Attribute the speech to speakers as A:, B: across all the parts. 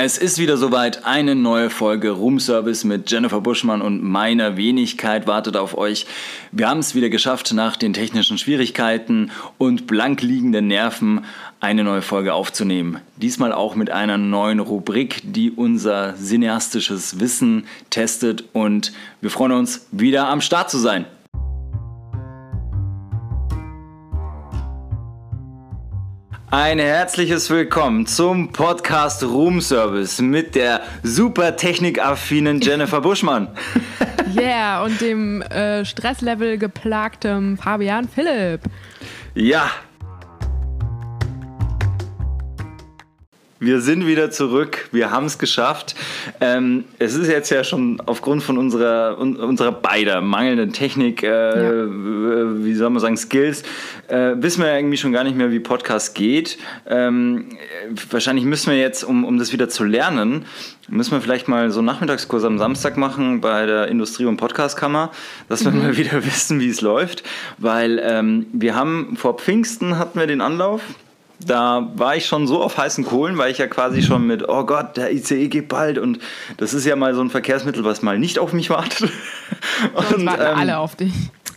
A: Es ist wieder soweit. Eine neue Folge Roomservice mit Jennifer Buschmann und meiner Wenigkeit wartet auf euch. Wir haben es wieder geschafft, nach den technischen Schwierigkeiten und blank liegenden Nerven eine neue Folge aufzunehmen. Diesmal auch mit einer neuen Rubrik, die unser cineastisches Wissen testet und wir freuen uns, wieder am Start zu sein. Ein herzliches Willkommen zum Podcast Room Service mit der super technikaffinen Jennifer Buschmann.
B: Yeah, und dem äh, Stresslevel geplagten Fabian Philipp.
A: Ja. Wir sind wieder zurück. Wir haben es geschafft. Ähm, es ist jetzt ja schon aufgrund von unserer, un, unserer beider mangelnden Technik, äh, ja. wie soll man sagen, Skills, äh, wissen wir irgendwie schon gar nicht mehr, wie Podcast geht. Ähm, wahrscheinlich müssen wir jetzt, um, um das wieder zu lernen, müssen wir vielleicht mal so einen Nachmittagskurs am Samstag machen bei der Industrie- und Podcastkammer, dass wir mhm. mal wieder wissen, wie es läuft. Weil ähm, wir haben vor Pfingsten hatten wir den Anlauf da war ich schon so auf heißen Kohlen, weil ich ja quasi schon mit, oh Gott, der ICE geht bald und das ist ja mal so ein Verkehrsmittel, was mal nicht auf mich wartet.
B: Und, warten ähm, alle auf dich.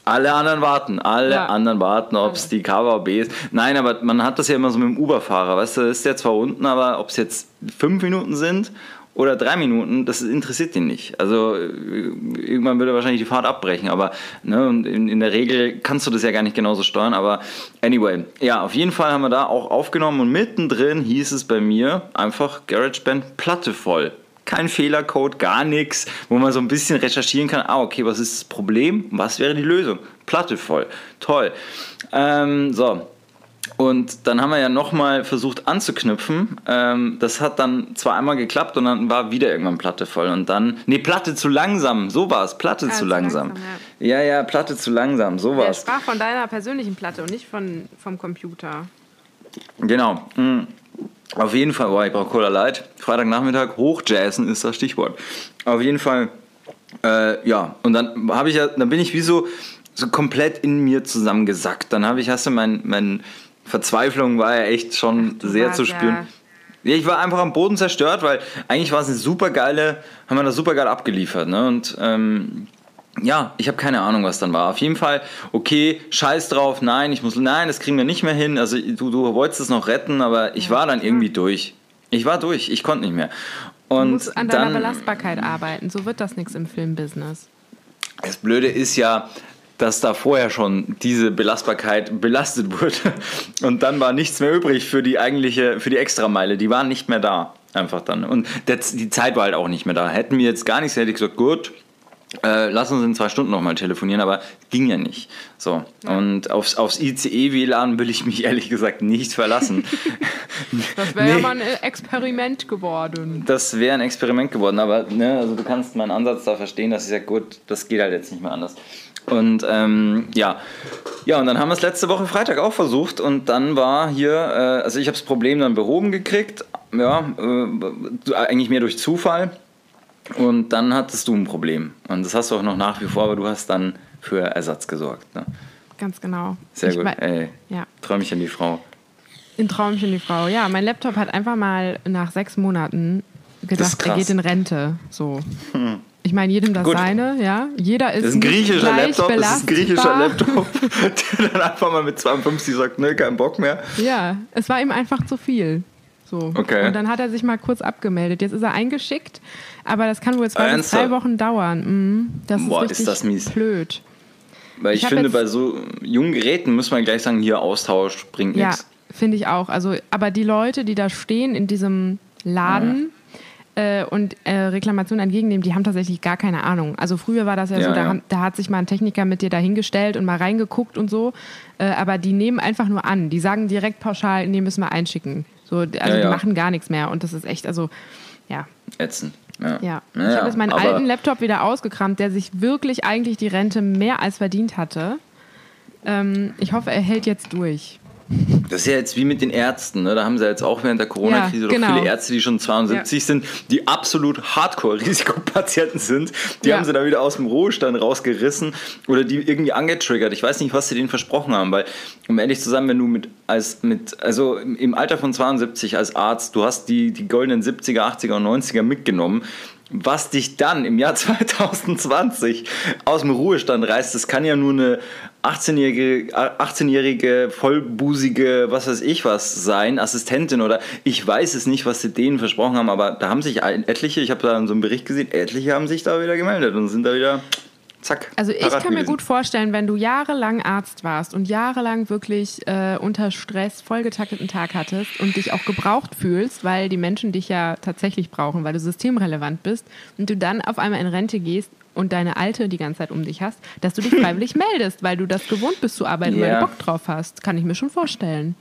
A: Alle anderen warten, alle ja. anderen warten, ob es die KVB ist. Nein, aber man hat das ja immer so mit dem Uber-Fahrer, weißt du, ist der zwar unten, aber ob es jetzt fünf Minuten sind oder drei Minuten, das interessiert ihn nicht. Also äh, irgendwann würde er wahrscheinlich die Fahrt abbrechen, aber ne, in, in, der Regel kannst du das ja gar nicht genauso steuern. Aber anyway, ja, auf jeden Fall haben wir da auch aufgenommen und mittendrin hieß es bei mir einfach GarageBand Platte voll. Kein Fehlercode, gar nichts, wo man so ein bisschen recherchieren kann. Ah, okay, was ist das Problem? Was wäre die Lösung? Platte voll. Toll. Ähm, so, und dann haben wir ja nochmal versucht anzuknüpfen. Ähm, das hat dann zwar einmal geklappt und dann war wieder irgendwann Platte voll. Und dann, nee, Platte zu langsam, so war es, Platte ah, zu langsam. langsam ja. ja. ja, Platte zu langsam, so war es.
B: Er sprach von deiner persönlichen Platte und nicht von, vom Computer.
A: Genau. Mhm. Auf jeden Fall, boah, ich brauche Cola Light. Freitagnachmittag, hochjazzen ist das Stichwort. Auf jeden Fall, äh, ja. Und dann habe ich ja, dann bin ich wie so, so komplett in mir zusammengesackt. Dann habe ich, hast du mein, mein Verzweiflung war ja echt schon Ach, sehr zu spüren. Ja. Ich war einfach am Boden zerstört, weil eigentlich war es eine super geile, haben wir das super geil abgeliefert. Ne? Und ähm, ja, ich habe keine Ahnung, was dann war. Auf jeden Fall, okay, scheiß drauf, nein, ich muss, nein, das kriegen wir nicht mehr hin. Also du, du wolltest es noch retten, aber ich ja, war dann irgendwie durch. Ich war durch, ich konnte nicht mehr. Und
B: du musst an deiner dann, Belastbarkeit arbeiten, so wird das nichts im Filmbusiness.
A: Das Blöde ist ja, dass da vorher schon diese Belastbarkeit belastet wurde. Und dann war nichts mehr übrig für die eigentliche, für die Extrameile. Die waren nicht mehr da. Einfach dann. Und das, die Zeit war halt auch nicht mehr da. Hätten wir jetzt gar nichts, hätte ich gesagt, gut, äh, lass uns in zwei Stunden nochmal telefonieren, aber ging ja nicht. So. Ja. Und aufs, aufs ICE-WLAN will ich mich ehrlich gesagt nicht verlassen.
B: das wäre nee. ja mal ein Experiment geworden.
A: Das wäre ein Experiment geworden, aber ne, also du kannst meinen Ansatz da verstehen, das ist ja gut, das geht halt jetzt nicht mehr anders. Und ähm, ja. Ja, und dann haben wir es letzte Woche Freitag auch versucht und dann war hier, äh, also ich habe das Problem dann behoben gekriegt, ja, äh, eigentlich mehr durch Zufall. Und dann hattest du ein Problem. Und das hast du auch noch nach wie vor, aber du hast dann für Ersatz gesorgt. Ne?
B: Ganz genau.
A: Sehr ich gut. Ey, ja. Träumchen die Frau.
B: In Träumchen die Frau, ja. Mein Laptop hat einfach mal nach sechs Monaten gedacht, er geht in Rente. So. Hm. Ich meine, jedem das Gut. seine, ja. Jeder ist,
A: das ist ein griechischer Laptop, das ist ein griechischer Laptop, der dann einfach mal mit 52 sagt, ne, kein Bock mehr.
B: Ja, es war ihm einfach zu viel. So. Okay. Und dann hat er sich mal kurz abgemeldet. Jetzt ist er eingeschickt, aber das kann wohl zwei bis drei Wochen dauern. Mhm. Das Boah, ist, ist das mies. blöd.
A: Weil ich, ich finde, bei so jungen Geräten muss man gleich sagen, hier Austausch bringt
B: ja,
A: nichts.
B: Ja, finde ich auch. Also, aber die Leute, die da stehen in diesem Laden, ja äh, und äh, Reklamationen entgegennehmen, die haben tatsächlich gar keine Ahnung. Also früher war das ja, ja so, da, ja. da, hat sich mal ein Techniker mit dir dahingestellt und mal reingeguckt und so, äh, aber die nehmen einfach nur an. Die sagen direkt pauschal, nee, müssen wir einschicken. So, also ja, die machen gar nichts mehr und das ist echt, also ja.
A: Ätzend.
B: Ja. ja. Ich habe jetzt meinen alten Laptop wieder ausgekramt, der sich wirklich eigentlich die Rente mehr als verdient hatte. Ähm, ich hoffe, er hält jetzt durch.
A: Das ist ja jetzt wie mit den Ärzten. Ne? Da haben sie jetzt auch während der Corona-Krise ja, genau. doch viele Ärzte, die schon 72 ja. sind, die absolut Hardcore-Risikopatienten sind. Die ja. haben sie da wieder aus dem Ruhestand rausgerissen oder die irgendwie angetriggert. Ich weiß nicht, was sie denen versprochen haben, weil, um ehrlich zu sein, wenn du mit, als, mit, also im Alter von 72 als Arzt, du hast die, die goldenen 70er, 80er und 90er mitgenommen, was dich dann im Jahr 2020 aus dem Ruhestand reißt, das kann ja nur eine 18-jährige, 18-jährige vollbusige, was weiß ich was sein, Assistentin oder ich weiß es nicht, was sie denen versprochen haben, aber da haben sich etliche, ich habe da so einen Bericht gesehen, etliche haben sich da wieder gemeldet und sind da wieder Zack.
B: Also ich kann mir gut vorstellen, wenn du jahrelang Arzt warst und jahrelang wirklich äh, unter Stress vollgetakteten Tag hattest und dich auch gebraucht fühlst, weil die Menschen dich ja tatsächlich brauchen, weil du systemrelevant bist und du dann auf einmal in Rente gehst und deine Alte die ganze Zeit um dich hast, dass du dich freiwillig meldest, weil du das gewohnt bist zu arbeiten, yeah. weil du Bock drauf hast. Kann ich mir schon vorstellen.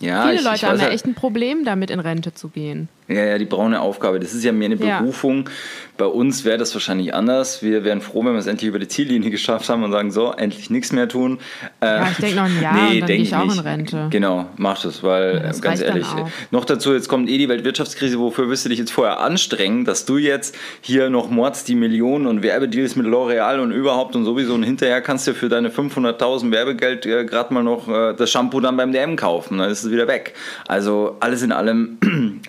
B: Ja, Viele ich, Leute ich haben ja echt ein Problem damit, in Rente zu gehen.
A: Ja, ja, die braune Aufgabe. Das ist ja mehr eine Berufung. Ja. Bei uns wäre das wahrscheinlich anders. Wir wären froh, wenn wir es endlich über die Ziellinie geschafft haben und sagen, so, endlich nichts mehr tun.
B: Ja, ich denke noch ein Jahr nee, und dann gehe ich auch nicht. in Rente.
A: Genau, mach das, weil, ja, das ganz ehrlich, noch dazu, jetzt kommt eh die Weltwirtschaftskrise, wofür wirst du dich jetzt vorher anstrengen, dass du jetzt hier noch mords die Millionen und Werbedeals mit L'Oreal und überhaupt und sowieso und hinterher kannst du für deine 500.000 Werbegeld äh, gerade mal noch äh, das Shampoo dann beim DM kaufen, dann ist es wieder weg. Also alles in allem,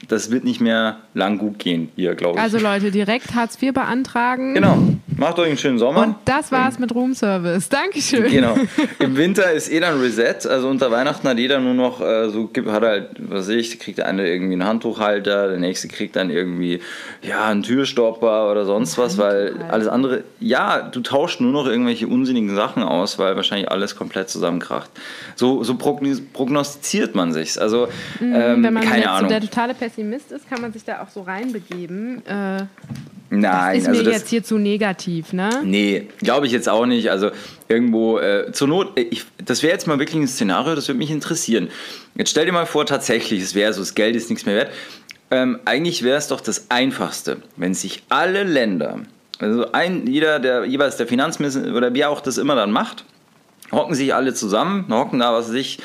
A: das wird nicht mehr lang gut gehen hier, glaube ich.
B: Also Leute, direkt Hartz IV beantragen.
A: Genau. Macht euch einen schönen Sommer.
B: Und das war's mit Roomservice. Dankeschön.
A: Genau. Im Winter ist eh dann Reset. Also unter Weihnachten hat jeder nur noch äh, so, hat halt, was weiß ich, kriegt der eine irgendwie einen Handtuchhalter, der nächste kriegt dann irgendwie, ja, einen Türstopper oder sonst was, weil alles andere, ja, du tauschst nur noch irgendwelche unsinnigen Sachen aus, weil wahrscheinlich alles komplett zusammenkracht. So, so prognostiziert man sich's. Also,
B: ähm, wenn man keine jetzt Ahnung. So der totale Pessimist ist, kann man sich da auch so reinbegeben. Äh, Nein, das ist also mir das, jetzt hier zu negativ, ne?
A: Nee, glaube ich jetzt auch nicht. Also irgendwo äh, zur Not, äh, ich, das wäre jetzt mal wirklich ein Szenario, das würde mich interessieren. Jetzt stell dir mal vor, tatsächlich, es wäre so, das Geld ist nichts mehr wert. Ähm, eigentlich wäre es doch das Einfachste, wenn sich alle Länder, also ein, jeder, der jeweils der Finanzminister oder wie auch das immer dann macht, hocken sich alle zusammen, hocken da, was sich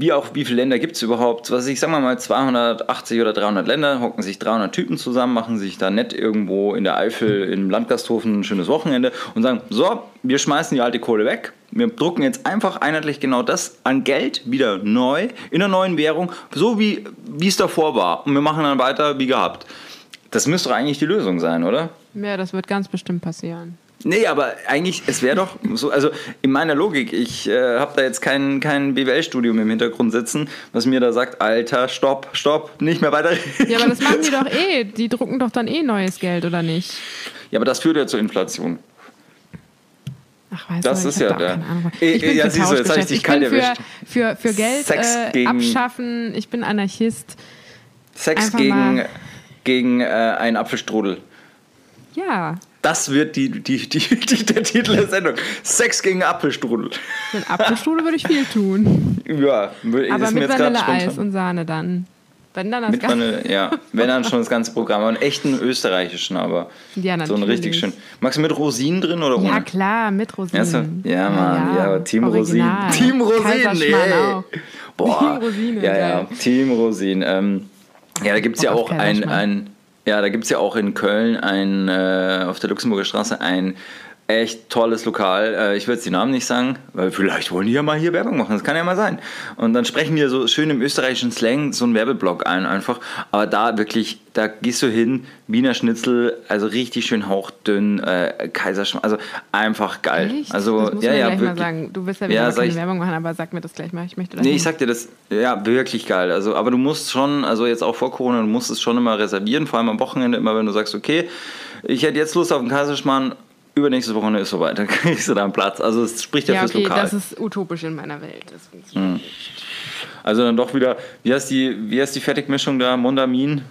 A: wie auch, wie viele Länder gibt es überhaupt? Was ich sag mal, 280 oder 300 Länder, hocken sich 300 Typen zusammen, machen sich da nett irgendwo in der Eifel im Landgasthofen ein schönes Wochenende und sagen, so, wir schmeißen die alte Kohle weg, wir drucken jetzt einfach einheitlich genau das an Geld wieder neu, in einer neuen Währung, so wie es davor war. Und wir machen dann weiter wie gehabt. Das müsste doch eigentlich die Lösung sein, oder?
B: Ja, das wird ganz bestimmt passieren.
A: Nee, aber eigentlich, es wäre doch so, also in meiner Logik, ich äh, habe da jetzt kein, kein BWL-Studium im Hintergrund sitzen, was mir da sagt, Alter, stopp, stopp, nicht mehr weiter.
B: Ja, aber das machen die doch eh, die drucken doch dann eh neues Geld, oder nicht?
A: Ja, aber das führt ja zur Inflation.
B: Ach, weißt
A: das
B: du,
A: ist ja der.
B: Ich bin ja, für siehst du, jetzt habe ich dich kalt erwischt. Für, für, für Geld äh, abschaffen, ich bin Anarchist.
A: Sex Einfach gegen, gegen äh, einen Apfelstrudel.
B: Ja,
A: das wird die, die, die, die, der Titel der Sendung. Sex gegen Apfelstrudel.
B: Mit Apfelstrudel würde ich viel tun.
A: Ja,
B: aber mit Vanilleeis und Sahne dann.
A: Wenn dann das mit Vanille, ja, wenn dann schon das ganze Programm. Einen echten österreichischen, aber ja, so ein richtig schön. Magst du mit Rosinen drin oder ohne?
B: Ja, klar, mit Rosinen.
A: Ja, so, ja Mann, ja, ja Team. Rosinen. Team Rosinen, ey. Boah. Team Rosinen. Ja, ja, Team Rosinen. Ähm, ja, da gibt es ja auch ein, ein ja, da gibt es ja auch in Köln ein, äh, auf der Luxemburger Straße ein echt tolles Lokal. Äh, ich würde jetzt die Namen nicht sagen, weil vielleicht wollen die ja mal hier Werbung machen. Das kann ja mal sein. Und dann sprechen wir so schön im österreichischen Slang so einen Werbeblock ein einfach. Aber da wirklich, da gehst du hin, Wiener Schnitzel, also richtig schön hauchdünn, äh, Kaiserschmarrn, also einfach geil.
B: Echt?
A: Also
B: das musst ja, ja, gleich wirklich. mal sagen. Du willst ja wieder ja, keine ich, Werbung machen, aber sag mir das gleich mal. Ich möchte das
A: Nee, ich sag dir das, ja, wirklich geil. Also, aber du musst schon, also jetzt auch vor Corona, du musst es schon immer reservieren, vor allem am Wochenende, immer wenn du sagst, okay, ich hätte jetzt Lust auf einen Kaiserschmarrn, übernächste Woche ist soweit, dann kriegst du da einen Platz. Also es spricht ja, ja fürs okay, Lokal.
B: Das ist utopisch in meiner Welt. Mhm.
A: Also dann doch wieder, wie heißt die, wie heißt die Fertigmischung da? Mondamin?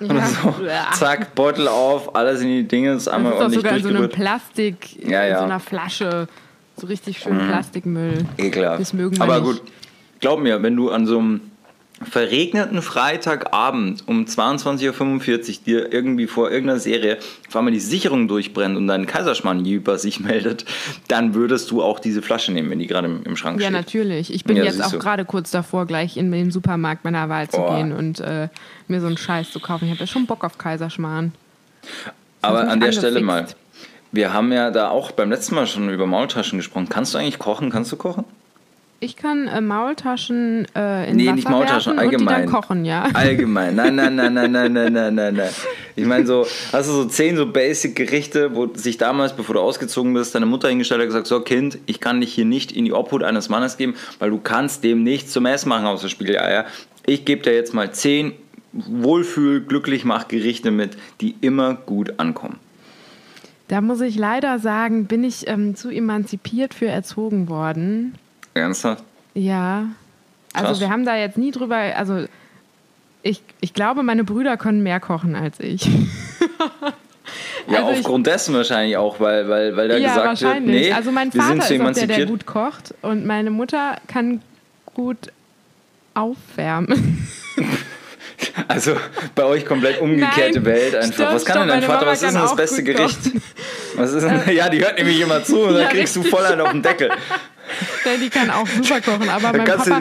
A: Oder ja. so. Zack, Beutel auf, alles in die Dinge, ist einmal
B: das ist ordentlich sogar so einem Plastik, ja, in so einer Flasche. So richtig schön mhm. Plastikmüll.
A: Ekelhaft. Das mögen wir Aber nicht. gut, glaub mir, wenn du an so einem verregneten Freitagabend um 22.45 Uhr dir irgendwie vor irgendeiner Serie auf einmal die Sicherung durchbrennt und dein Kaiserschmarrn über sich meldet, dann würdest du auch diese Flasche nehmen, wenn die gerade im, im, Schrank
B: ja,
A: steht.
B: Ja, natürlich. Ich bin ja, jetzt auch gerade kurz davor, gleich in den Supermarkt meiner Wahl zu oh. gehen und äh, mir so einen Scheiß zu kaufen. Ich habe ja schon Bock auf Kaiserschmarrn.
A: Aber an der angefixt. Stelle mal, wir haben ja da auch beim letzten Mal schon über Maultaschen gesprochen. Kannst du eigentlich kochen? Kannst du kochen?
B: Ich kann äh, Maultaschen äh, in
A: nee,
B: Wasser
A: nicht Maultaschen, allgemein.
B: kochen, ja.
A: Allgemein. Nein, nein, nein, nein, nein, nein, nein, nein, nein. Ich meine so, hast du so zehn so Basic-Gerichte, wo sich damals, bevor du ausgezogen bist, deine Mutter hingestellt hat und gesagt, so Kind, ich kann dich hier nicht in die Obhut eines Mannes geben, weil du kannst dem nichts zum Essen machen außer Spiegeleier. Ich gebe dir jetzt mal zehn Wohlfühl, glücklich mach Gerichte mit, die immer gut ankommen.
B: Da muss ich leider sagen, bin ich ähm, zu emanzipiert für erzogen worden.
A: Ernsthaft?
B: Ja. Also Krass. wir haben da jetzt nie drüber, also ich, ich glaube, meine Brüder können mehr kochen als ich.
A: ja, also aufgrund ich, dessen wahrscheinlich auch, weil, weil, weil da ja, gesagt wird, nee,
B: also mein Vater ist auch der, der gut kocht und meine Mutter kann gut aufwärmen.
A: Also bei euch komplett umgekehrte Nein, Welt einfach. Stopp, was kann denn dein Vater? Mama was ist denn das beste Gericht? Was ist denn, ja, die hört nämlich immer zu und dann kriegst du voll einen auf den Deckel.
B: Ja, die kann auch super kochen, aber mein Papa...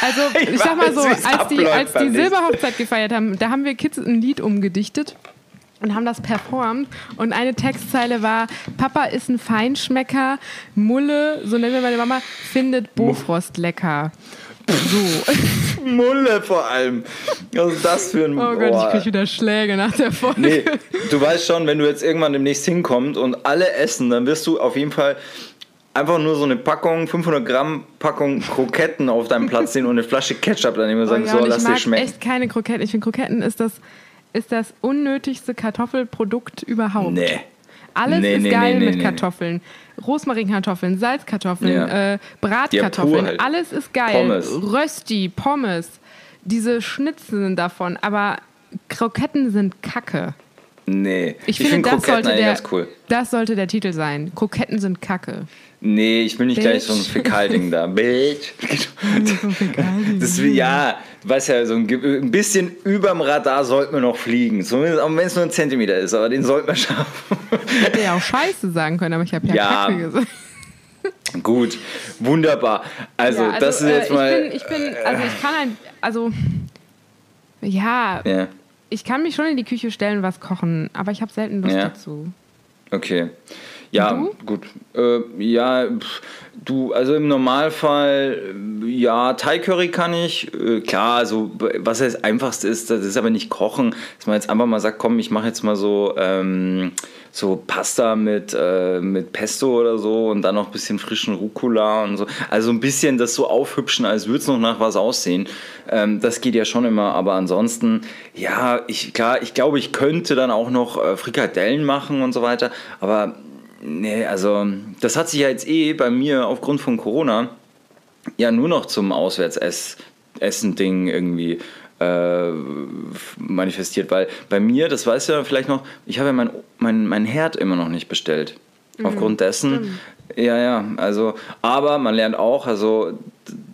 B: Also ich, ich sag mal so, als die, als die Silberhochzeit gefeiert haben, da haben wir Kids ein Lied umgedichtet und haben das performt. Und eine Textzeile war: Papa ist ein Feinschmecker, Mulle, so nennen wir meine Mama, findet Bofrost lecker.
A: So. Mulle vor allem. Was ist das für ein
B: Oh Gott, Boah. ich krieg wieder Schläge nach der Folge. Nee,
A: du weißt schon, wenn du jetzt irgendwann demnächst hinkommst und alle essen, dann wirst du auf jeden Fall einfach nur so eine Packung, 500 Gramm Packung Kroketten auf deinem Platz sehen und eine Flasche Ketchup daneben und sagen, oh ja, so, lass dir schmecken.
B: Ich echt keine Kroketten. Ich finde, Kroketten ist das, ist das unnötigste Kartoffelprodukt überhaupt.
A: Nee.
B: Alles nee, ist nee, geil nee, mit Kartoffeln. Rosmarinkartoffeln, Salzkartoffeln, ja. äh, Bratkartoffeln, halt. alles ist geil. Pommes. Rösti, Pommes, diese Schnitzeln davon, aber Kroketten sind Kacke.
A: Nee,
B: ich, ich finde, das, sollte der, cool. das sollte der Titel sein. Kroketten sind Kacke.
A: Nee, ich bin nicht Bitch. gleich so ein Fäkalding da. Bitch. das, ja, weiß ja, so ein, ein bisschen überm Radar sollten wir noch fliegen. Zumindest, auch wenn es nur ein Zentimeter ist, aber den sollten wir schaffen.
B: Hätte ja auch Scheiße sagen können, aber ich habe ja, ja Kacke gesagt.
A: Gut, wunderbar. Also, ja, also das ist äh, jetzt mal.
B: Ich bin, ich bin, also ich kann ein, also, ja, ja, ich kann mich schon in die Küche stellen, was kochen, aber ich habe selten Lust ja. dazu.
A: Okay. Ja, du? gut. Äh, ja, pff, du, also im Normalfall, ja, Thai Curry kann ich. Äh, klar, also was das Einfachste ist, das ist aber nicht kochen, dass man jetzt einfach mal sagt, komm, ich mache jetzt mal so, ähm, so Pasta mit, äh, mit Pesto oder so und dann noch ein bisschen frischen Rucola und so. Also ein bisschen das so aufhübschen, als würde es noch nach was aussehen. Ähm, das geht ja schon immer, aber ansonsten, ja, ich, klar, ich glaube, ich könnte dann auch noch äh, Frikadellen machen und so weiter, aber Nee, also das hat sich ja jetzt eh bei mir aufgrund von Corona ja nur noch zum Auswärtsessen-Ding irgendwie äh, manifestiert, weil bei mir, das weißt du ja vielleicht noch, ich habe ja mein, mein, mein Herd immer noch nicht bestellt. Mhm, Aufgrund dessen, stimmt. Ja, ja, also, aber man lernt auch, also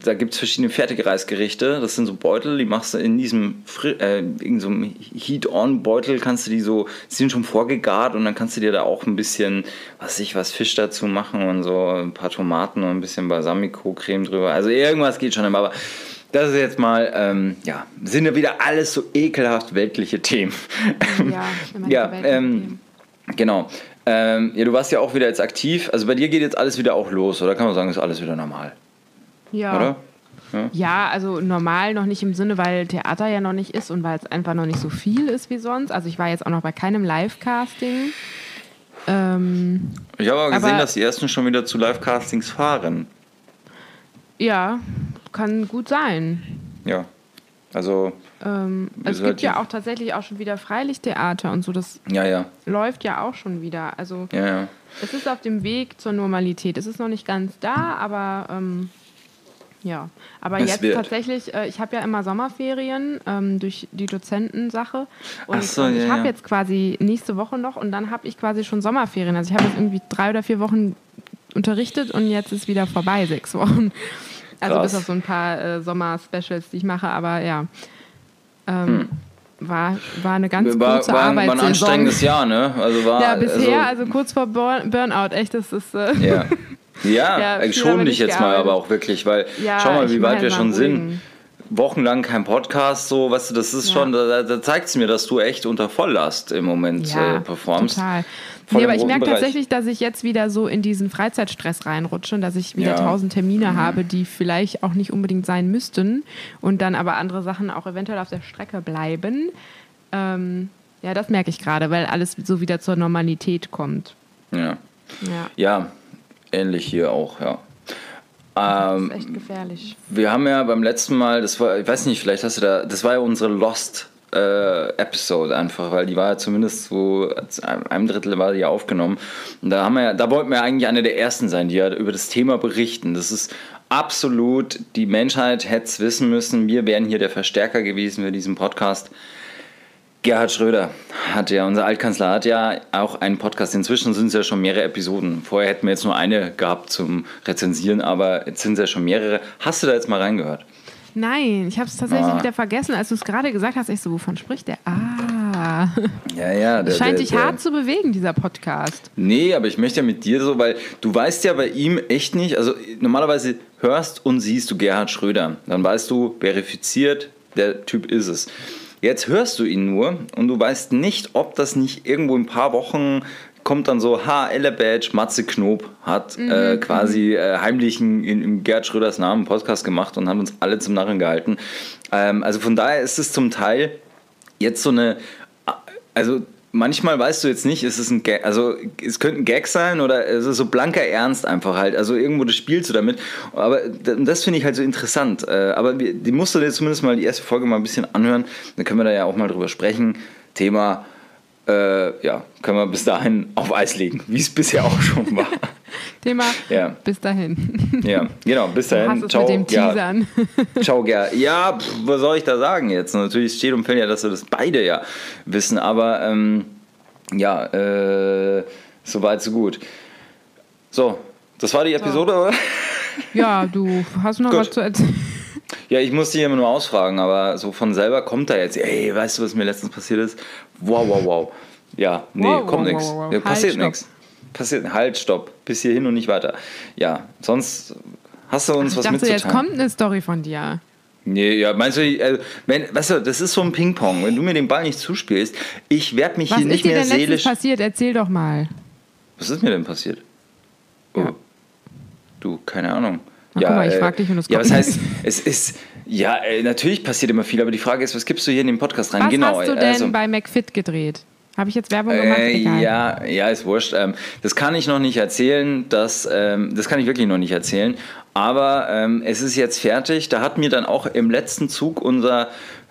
A: da gibt es verschiedene Fertigreisgerichte. Das sind so Beutel, die machst du in diesem äh, in so Heat-On-Beutel, kannst du die so, die sind schon vorgegart und dann kannst du dir da auch ein bisschen, was ich, was Fisch dazu machen und so ein paar Tomaten und ein bisschen Balsamico-Creme drüber. Also irgendwas geht schon immer, aber das ist jetzt mal, ähm, ja, sind ja wieder alles so ekelhaft weltliche Themen. Ja, ja ähm, genau. Ähm, ja, du warst ja auch wieder jetzt aktiv. Also bei dir geht jetzt alles wieder auch los, oder kann man sagen, ist alles wieder normal?
B: Ja. Oder? Ja. ja. also normal noch nicht im Sinne, weil Theater ja noch nicht ist und weil es einfach noch nicht so viel ist wie sonst. Also ich war jetzt auch noch bei keinem Live-Casting. Ähm,
A: ich habe aber gesehen, aber, dass die ersten schon wieder zu Live-Castings fahren.
B: Ja, kann gut sein.
A: Ja, also.
B: Ähm, es gibt ja auch tatsächlich auch schon wieder Freilichttheater und so. Das
A: ja, ja.
B: läuft ja auch schon wieder. Also
A: ja,
B: es ist auf dem Weg zur Normalität. Es ist noch nicht ganz da, aber ähm, ja, aber es jetzt wird. tatsächlich, äh, ich habe ja immer Sommerferien ähm, durch die Dozentensache und so, ähm, ich habe jetzt quasi nächste Woche noch und dann habe ich quasi schon Sommerferien. Also ich habe jetzt irgendwie drei oder vier Wochen unterrichtet und jetzt ist wieder vorbei, sechs Wochen. Also bis auf so ein paar äh, Sommer-Specials, die ich mache, aber ja. Ähm, hm. War, war eine ganz war, kurze
A: war, Arbeitssaison. War ein anstrengendes Jahr, ne?
B: Also war, ja, bisher, also, also kurz vor Burn, Burnout, echt, das ist... Äh
A: ja. Ja, ja schon dich jetzt mal aber auch wirklich, weil ja, schau mal, wie weit wir schon sind. Wochenlang kein Podcast, so, weißt du, das ist ja. schon, da, da zeigt es mir, dass du echt unter Volllast im Moment ja, äh, performst.
B: Total. Nee, aber ich merke tatsächlich, dass ich jetzt wieder so in diesen Freizeitstress reinrutsche und dass ich wieder tausend Termine mhm. habe, die vielleicht auch nicht unbedingt sein müssten und dann aber andere Sachen auch eventuell auf der Strecke bleiben. Ähm, ja, das merke ich gerade, weil alles so wieder zur Normalität kommt.
A: Ja. Ja, ja ähnlich hier auch, ja.
B: Ähm, das ist echt gefährlich.
A: Wir haben ja beim letzten Mal, das war, ich weiß nicht, vielleicht hast du da, das war ja unsere Lost äh, Episode einfach, weil die war ja zumindest so, einem Drittel war die ja aufgenommen. Und da haben wir da wollten wir eigentlich eine der ersten sein, die ja über das Thema berichten. Das ist absolut, die Menschheit hätte es wissen müssen. Wir wären hier der Verstärker gewesen für diesen Podcast. Gerhard Schröder hat ja, unser Altkanzler hat ja auch einen Podcast. Inzwischen sind es ja schon mehrere Episoden. Vorher hätten wir jetzt nur eine gehabt zum Rezensieren, aber jetzt sind es ja schon mehrere. Hast du da jetzt mal reingehört?
B: Nein, ich habe es tatsächlich ah. wieder vergessen. Als du es gerade gesagt hast, ich so, wovon spricht der? Ah.
A: Ja, ja.
B: Der, Scheint der, dich hart zu bewegen, dieser Podcast.
A: Nee, aber ich möchte ja mit dir so, weil du weißt ja bei ihm echt nicht, also normalerweise hörst und siehst du Gerhard Schröder. Dann weißt du, verifiziert, der Typ ist es. Jetzt hörst du ihn nur und du weißt nicht, ob das nicht irgendwo in ein paar Wochen kommt dann so, ha, Badge, Matze Knob hat mhm. äh, quasi äh, heimlich in, in Gerd Schröders Namen Podcast gemacht und hat uns alle zum Narren gehalten. Ähm, also von daher ist es zum Teil jetzt so eine, also manchmal weißt du jetzt nicht, ist es ein Gag, also es könnte ein Gag sein oder es ist so blanker Ernst einfach halt. Also irgendwo das spielst du damit. Aber das finde ich halt so interessant. Äh, aber die musst du dir zumindest mal die erste Folge mal ein bisschen anhören. Dann können wir da ja auch mal drüber sprechen. Thema äh, ja, können wir bis dahin auf Eis legen, wie es bisher auch schon war.
B: Thema ja. bis dahin.
A: Ja, genau, bis dahin.
B: Du Ciao, mit dem Teasern.
A: Ja. Ciao, Ger. Ja, pff, was soll ich da sagen jetzt? Natürlich steht und fällt ja, dass wir das beide ja wissen, aber ähm, ja, äh, so weit, so gut. So, das war die Episode, so. oder?
B: Ja, du hast noch was zu erzählen.
A: Ja, ich muss dich immer nur ausfragen, aber so von selber kommt da jetzt, ey, weißt du, was mir letztens passiert ist? Wow, wow, wow. Ja, nee, wow, kommt wow, nichts. Wow, ja, passiert halt, nichts. Passiert, halt, stopp. Bis hierhin und nicht weiter. Ja, sonst hast du uns Ach, was dachte, mitzuteilen.
B: jetzt kommt eine Story von dir.
A: Nee, ja, meinst du, äh, wenn, weißt du, das ist so ein Ping-Pong. Wenn du mir den Ball nicht zuspielst, ich werde mich was hier nicht mehr seelisch. Was ist dir denn
B: passiert? Erzähl doch mal.
A: Was ist mir denn passiert? Oh. Ja. Du, keine Ahnung.
B: Ach, ja, guck mal, ich frag dich und es
A: Ja, was heißt, es ist, ja, äh, natürlich passiert immer viel, aber die Frage ist, was gibst du hier in den Podcast rein?
B: Was
A: genau,
B: hast du denn also, bei McFit gedreht? Habe ich jetzt Werbung gemacht? Äh,
A: ja, ja, ist wurscht. Ähm, das kann ich noch nicht erzählen. Das, ähm, das kann ich wirklich noch nicht erzählen. Aber ähm, es ist jetzt fertig. Da hat mir dann auch im letzten Zug unser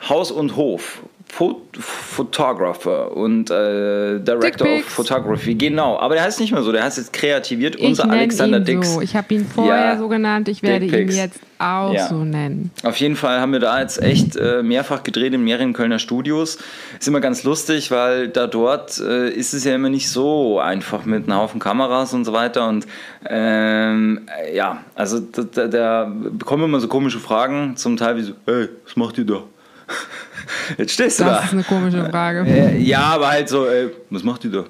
A: Haus und Hof Photographer und äh, Director of Photography, genau. Aber der heißt nicht mehr so, der heißt jetzt kreativiert ich unser Alexander ihn Dix.
B: So. Ich habe ihn vorher ja, so genannt, ich werde ihn jetzt auch ja. so nennen.
A: Auf jeden Fall haben wir da jetzt echt äh, mehrfach gedreht in mehreren Kölner Studios. Ist immer ganz lustig, weil da dort äh, ist es ja immer nicht so einfach mit einem Haufen Kameras und so weiter. Und ähm, ja, also da, da bekommen immer so komische Fragen, zum Teil wie so, hey, was macht ihr da? Jetzt stehst du
B: das
A: da.
B: Das ist eine komische Frage.
A: Äh, ja, aber halt so, ey, was macht die da?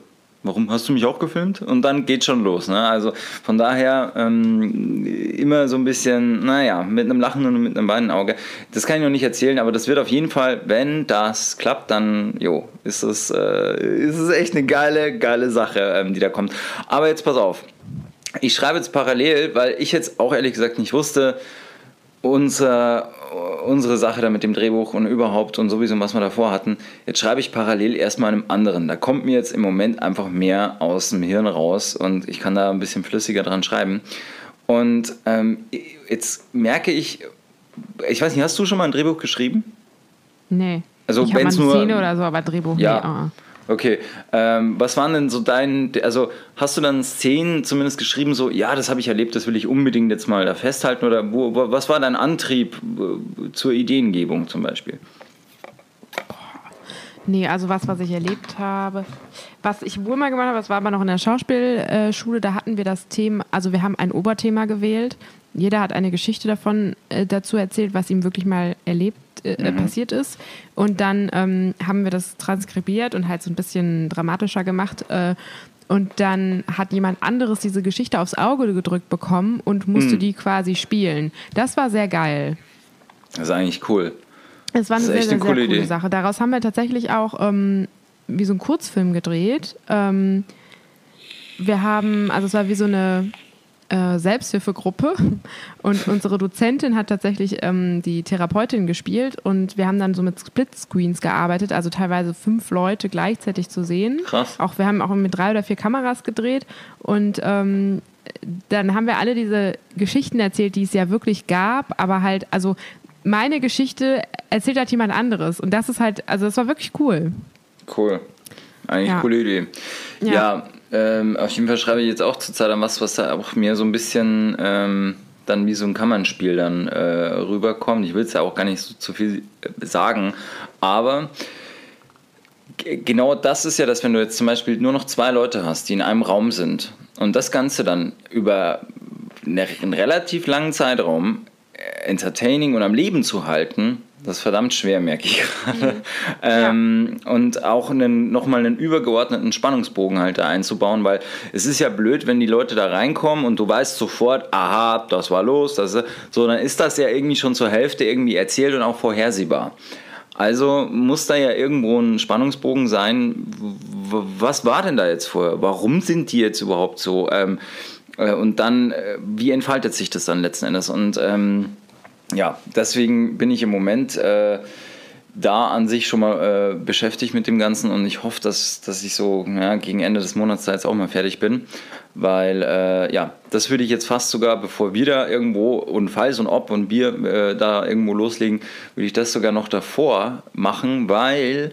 A: Warum hast du mich auch gefilmt? Und dann geht schon los. Ne? Also von daher ähm, immer so ein bisschen, naja, mit einem Lachen und mit einem weinen Auge. Das kann ich noch nicht erzählen, aber das wird auf jeden Fall, wenn das klappt, dann, jo, ist es, äh, ist es echt eine geile, geile Sache, ähm, die da kommt. Aber jetzt pass auf. Ich schreibe jetzt parallel, weil ich jetzt auch ehrlich gesagt nicht wusste, unser, unsere Sache da mit dem Drehbuch und überhaupt und sowieso, was wir davor hatten. Jetzt schreibe ich parallel erstmal einem anderen. Da kommt mir jetzt im Moment einfach mehr aus dem Hirn raus und ich kann da ein bisschen flüssiger dran schreiben. Und ähm, jetzt merke ich, ich weiß nicht, hast du schon mal ein Drehbuch geschrieben?
B: Nee.
A: Also
B: ich habe
A: mal eine
B: nur, Szene oder so, aber Drehbuch
A: ja. nee. Oh. Okay, ähm, was waren denn so dein, also hast du dann Szenen zumindest geschrieben, so, ja, das habe ich erlebt, das will ich unbedingt jetzt mal da festhalten oder wo, was war dein Antrieb äh, zur Ideengebung zum Beispiel?
B: Nee, also was, was ich erlebt habe. Was ich wohl mal gemacht habe, das war aber noch in der Schauspielschule, da hatten wir das Thema, also wir haben ein Oberthema gewählt jeder hat eine Geschichte davon äh, dazu erzählt, was ihm wirklich mal erlebt äh, mhm. passiert ist. Und dann ähm, haben wir das transkribiert und halt so ein bisschen dramatischer gemacht. Äh, und dann hat jemand anderes diese Geschichte aufs Auge gedrückt bekommen und musste mhm. die quasi spielen. Das war sehr geil.
A: Das ist eigentlich cool.
B: Es war eine sehr, sehr, sehr coole, coole Sache. Daraus haben wir tatsächlich auch ähm, wie so einen Kurzfilm gedreht. Ähm, wir haben, also es war wie so eine äh, Selbsthilfegruppe und unsere Dozentin hat tatsächlich ähm, die Therapeutin gespielt und wir haben dann so mit Splitscreens gearbeitet, also teilweise fünf Leute gleichzeitig zu sehen.
A: Krass.
B: Auch wir haben auch mit drei oder vier Kameras gedreht und ähm, dann haben wir alle diese Geschichten erzählt, die es ja wirklich gab, aber halt, also meine Geschichte erzählt halt jemand anderes und das ist halt, also das war wirklich cool.
A: Cool. Eigentlich ja. coole Idee. Ja, ja ähm, auf jeden Fall schreibe ich jetzt auch zurzeit an was, was da auch mir so ein bisschen ähm, dann wie so ein Kammernspiel dann äh, rüberkommt. Ich will es ja auch gar nicht so zu viel äh, sagen, aber genau das ist ja das, wenn du jetzt zum Beispiel nur noch zwei Leute hast, die in einem Raum sind und das Ganze dann über einen relativ langen Zeitraum äh, entertaining und am Leben zu halten, das ist verdammt schwer, merke ich gerade. Mhm. Ähm, ja. Und auch einen, nochmal einen übergeordneten Spannungsbogen halt da einzubauen, weil es ist ja blöd, wenn die Leute da reinkommen und du weißt sofort, aha, das war los, das so, dann ist das ja irgendwie schon zur Hälfte irgendwie erzählt und auch vorhersehbar. Also muss da ja irgendwo ein Spannungsbogen sein. Was war denn da jetzt vorher? Warum sind die jetzt überhaupt so? Ähm, äh, und dann, äh, wie entfaltet sich das dann letzten Endes? Und ähm, ja, deswegen bin ich im Moment äh, da an sich schon mal äh, beschäftigt mit dem Ganzen und ich hoffe, dass, dass ich so ja, gegen Ende des Monats da jetzt auch mal fertig bin, weil äh, ja, das würde ich jetzt fast sogar, bevor wir da irgendwo und falls und ob und wir äh, da irgendwo loslegen, würde ich das sogar noch davor machen, weil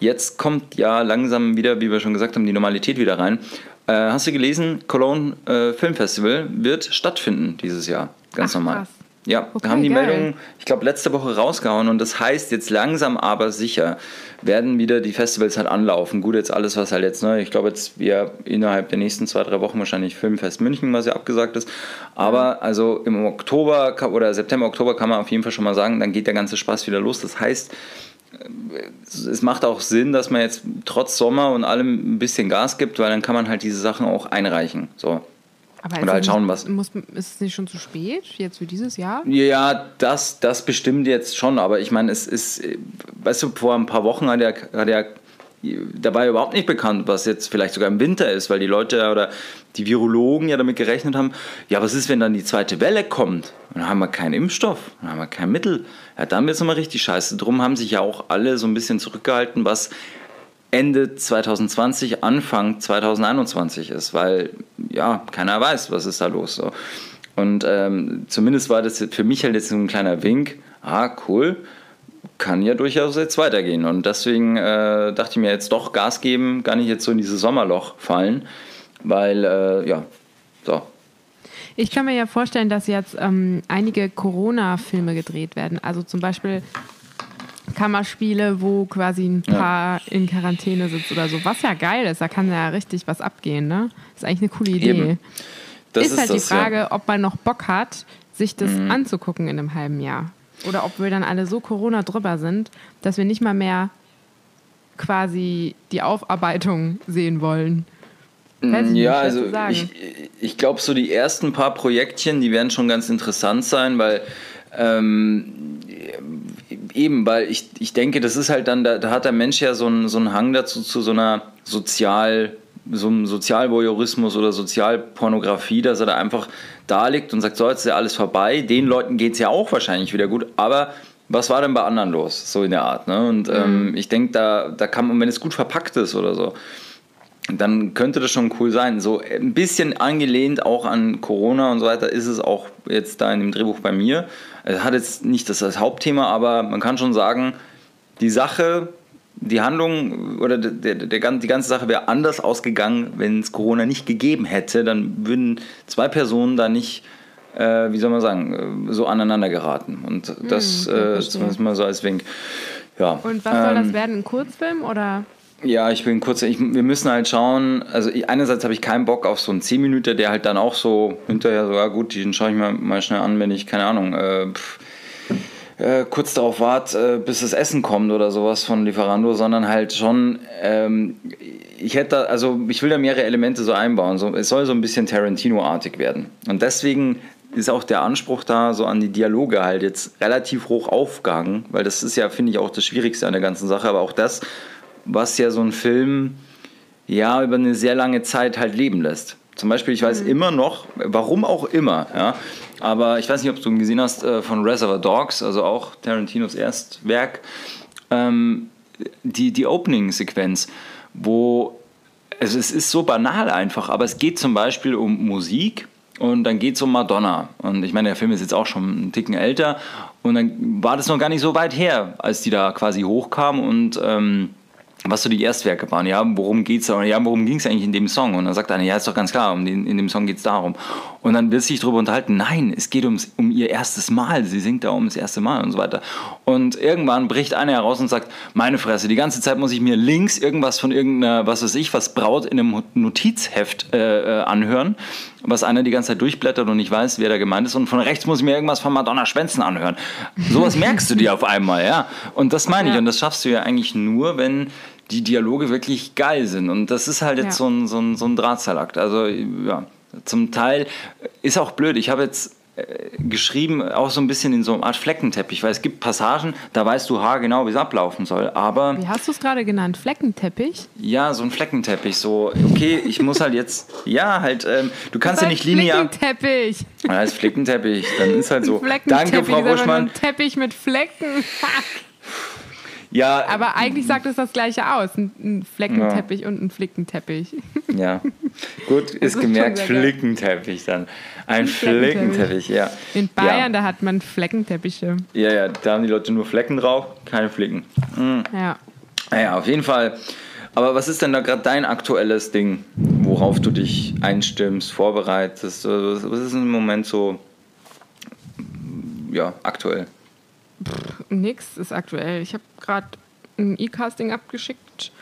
A: jetzt kommt ja langsam wieder, wie wir schon gesagt haben, die Normalität wieder rein. Äh, hast du gelesen, Cologne äh, Film Festival wird stattfinden dieses Jahr, ganz Ach, normal. Krass. Ja, okay, haben die geil. Meldung, ich glaube, letzte Woche rausgehauen und das heißt, jetzt langsam aber sicher werden wieder die Festivals halt anlaufen. Gut, jetzt alles, was halt jetzt, ne, ich glaube, jetzt wir innerhalb der nächsten zwei, drei Wochen wahrscheinlich Filmfest München, was ja abgesagt ist. Aber also im Oktober oder September, Oktober kann man auf jeden Fall schon mal sagen, dann geht der ganze Spaß wieder los. Das heißt, es macht auch Sinn, dass man jetzt trotz Sommer und allem ein bisschen Gas gibt, weil dann kann man halt diese Sachen auch einreichen. So,
B: aber Oder halt schauen, was. Muss, ist es nicht schon zu spät, jetzt für dieses Jahr?
A: Ja, das, das bestimmt jetzt schon, aber ich meine, es ist, weißt du, vor ein paar Wochen hat er, hat er dabei überhaupt nicht bekannt, was jetzt vielleicht sogar im Winter ist, weil die Leute oder die Virologen ja damit gerechnet haben, ja, was ist, wenn dann die zweite Welle kommt? Dann haben wir keinen Impfstoff, dann haben wir kein Mittel. Ja, dann wird es nochmal richtig scheiße. Drum haben sich ja auch alle so ein bisschen zurückgehalten, was Ende 2020, Anfang 2021 ist, weil ja, keiner weiß, was ist da los. So. Und ähm, zumindest war das für mich halt jetzt so ein kleiner Wink, ah, cool, kann ja durchaus jetzt weitergehen. Und deswegen äh, dachte ich mir jetzt doch Gas geben, gar nicht jetzt so in dieses Sommerloch fallen, weil, äh, ja, so.
B: Ich kann mir ja vorstellen, dass jetzt ähm, einige Corona-Filme gedreht werden. Also zum Beispiel Kammerspiele, wo quasi ein Paar ja. in Quarantäne sitzt oder so. Was ja geil ist, da kann ja richtig was abgehen, ne? Ist eigentlich eine coole Idee. Ist, ist, halt das, die Frage, ja. ob man noch Bock hat, sich das mhm. anzugucken in einem halben Jahr. Oder ob wir dann alle so Corona drüber sind, dass wir nicht mal mehr quasi die Aufarbeitung sehen wollen.
A: Weiß ja, also ich, ich glaube, so die ersten paar Projektchen, die werden schon ganz interessant sein, weil ähm, eben, weil ich, ich denke, das ist halt dann, da, da hat der Mensch ja so einen, so einen Hang dazu, zu so einer Sozial- so einem Sozialvoyeurismus oder Sozialpornografie, dass er da einfach da liegt und sagt, so, jetzt ist ja alles vorbei. Den Leuten geht es ja auch wahrscheinlich wieder gut, aber was war denn bei anderen los? So in der Art. Ne? Und ähm, mhm. ich denke, da, da kann man, wenn es gut verpackt ist oder so, dann könnte das schon cool sein. So ein bisschen angelehnt auch an Corona und so weiter ist es auch jetzt da in dem Drehbuch bei mir. Es hat jetzt nicht das als Hauptthema, aber man kann schon sagen, die Sache, die Handlung oder der, der, die ganze Sache wäre anders ausgegangen, wenn es Corona nicht gegeben hätte. Dann würden zwei Personen da nicht, äh, wie soll man sagen, so aneinander geraten. Und das, hm, äh, das mal so als Wink. Ja.
B: Und was soll das ähm, werden? Ein Kurzfilm oder?
A: Ja, ich bin kurz. Ich, wir müssen halt schauen. Also, ich, einerseits habe ich keinen Bock auf so einen 10 Minuten, der halt dann auch so hinterher so, ja gut, den schaue ich mir mal schnell an, wenn ich, keine Ahnung, äh, pff, äh, kurz darauf warte, äh, bis das Essen kommt oder sowas von Lieferando, sondern halt schon, ähm, ich hätte, also ich will da mehrere Elemente so einbauen. So, es soll so ein bisschen Tarantino-artig werden. Und deswegen ist auch der Anspruch da so an die Dialoge halt jetzt relativ hoch aufgegangen, weil das ist ja, finde ich, auch das Schwierigste an der ganzen Sache, aber auch das, was ja so ein Film ja über eine sehr lange Zeit halt leben lässt. Zum Beispiel, ich weiß mhm. immer noch, warum auch immer, ja, aber ich weiß nicht, ob du ihn gesehen hast äh, von Reservoir Dogs, also auch Tarantinos Erstwerk, ähm, die, die Opening-Sequenz, wo also es ist so banal einfach, aber es geht zum Beispiel um Musik und dann geht es um Madonna. Und ich meine, der Film ist jetzt auch schon einen Ticken älter und dann war das noch gar nicht so weit her, als die da quasi hochkam und ähm, was so die Erstwerke waren, ja, worum geht's da? Ja, worum ging es eigentlich in dem Song? Und dann sagt einer, ja, ist doch ganz klar, um den, in dem Song geht es darum. Und dann wird sich darüber unterhalten, nein, es geht ums, um ihr erstes Mal, sie singt da um das erste Mal und so weiter. Und irgendwann bricht einer heraus und sagt, meine Fresse, die ganze Zeit muss ich mir links irgendwas von irgendeiner, was weiß ich, was Braut in einem Notizheft äh, äh, anhören, was einer die ganze Zeit durchblättert und nicht weiß, wer da gemeint ist. Und von rechts muss ich mir irgendwas von Madonna Schwänzen anhören. Sowas merkst du dir auf einmal, ja. Und das meine ich. Und das schaffst du ja eigentlich nur, wenn die Dialoge wirklich geil sind. Und das ist halt jetzt ja. so ein, so ein, so ein Drahtseilakt. Also ja, zum Teil ist auch blöd. Ich habe jetzt äh, geschrieben, auch so ein bisschen in so einer Art Fleckenteppich, weil es gibt Passagen, da weißt du haargenau, wie es ablaufen soll. Aber.
B: Wie hast du es gerade genannt? Fleckenteppich?
A: Ja, so ein Fleckenteppich. So, okay, ich muss halt jetzt. Ja, halt, ähm, du kannst ja nicht linear.
B: Fleckenteppich.
A: Ja, ist Fleckenteppich. Dann ist halt so. Danke, Frau Buschmann.
B: Teppich mit Flecken.
A: Ja.
B: Aber eigentlich sagt es das Gleiche aus. Ein Fleckenteppich ja. und ein Flickenteppich.
A: Ja. Gut, ist, ist gemerkt, Flickenteppich dann. Ein Flickenteppich, ja.
B: In Bayern, ja. da hat man Fleckenteppiche.
A: Ja, ja, da haben die Leute nur Flecken drauf, keine Flicken. Mhm.
B: Ja.
A: Naja, auf jeden Fall. Aber was ist denn da gerade dein aktuelles Ding, worauf du dich einstimmst, vorbereitest? Was ist im Moment so ja, aktuell?
B: Pff, nix ist aktuell. Ich habe gerade ein E-Casting abgeschickt,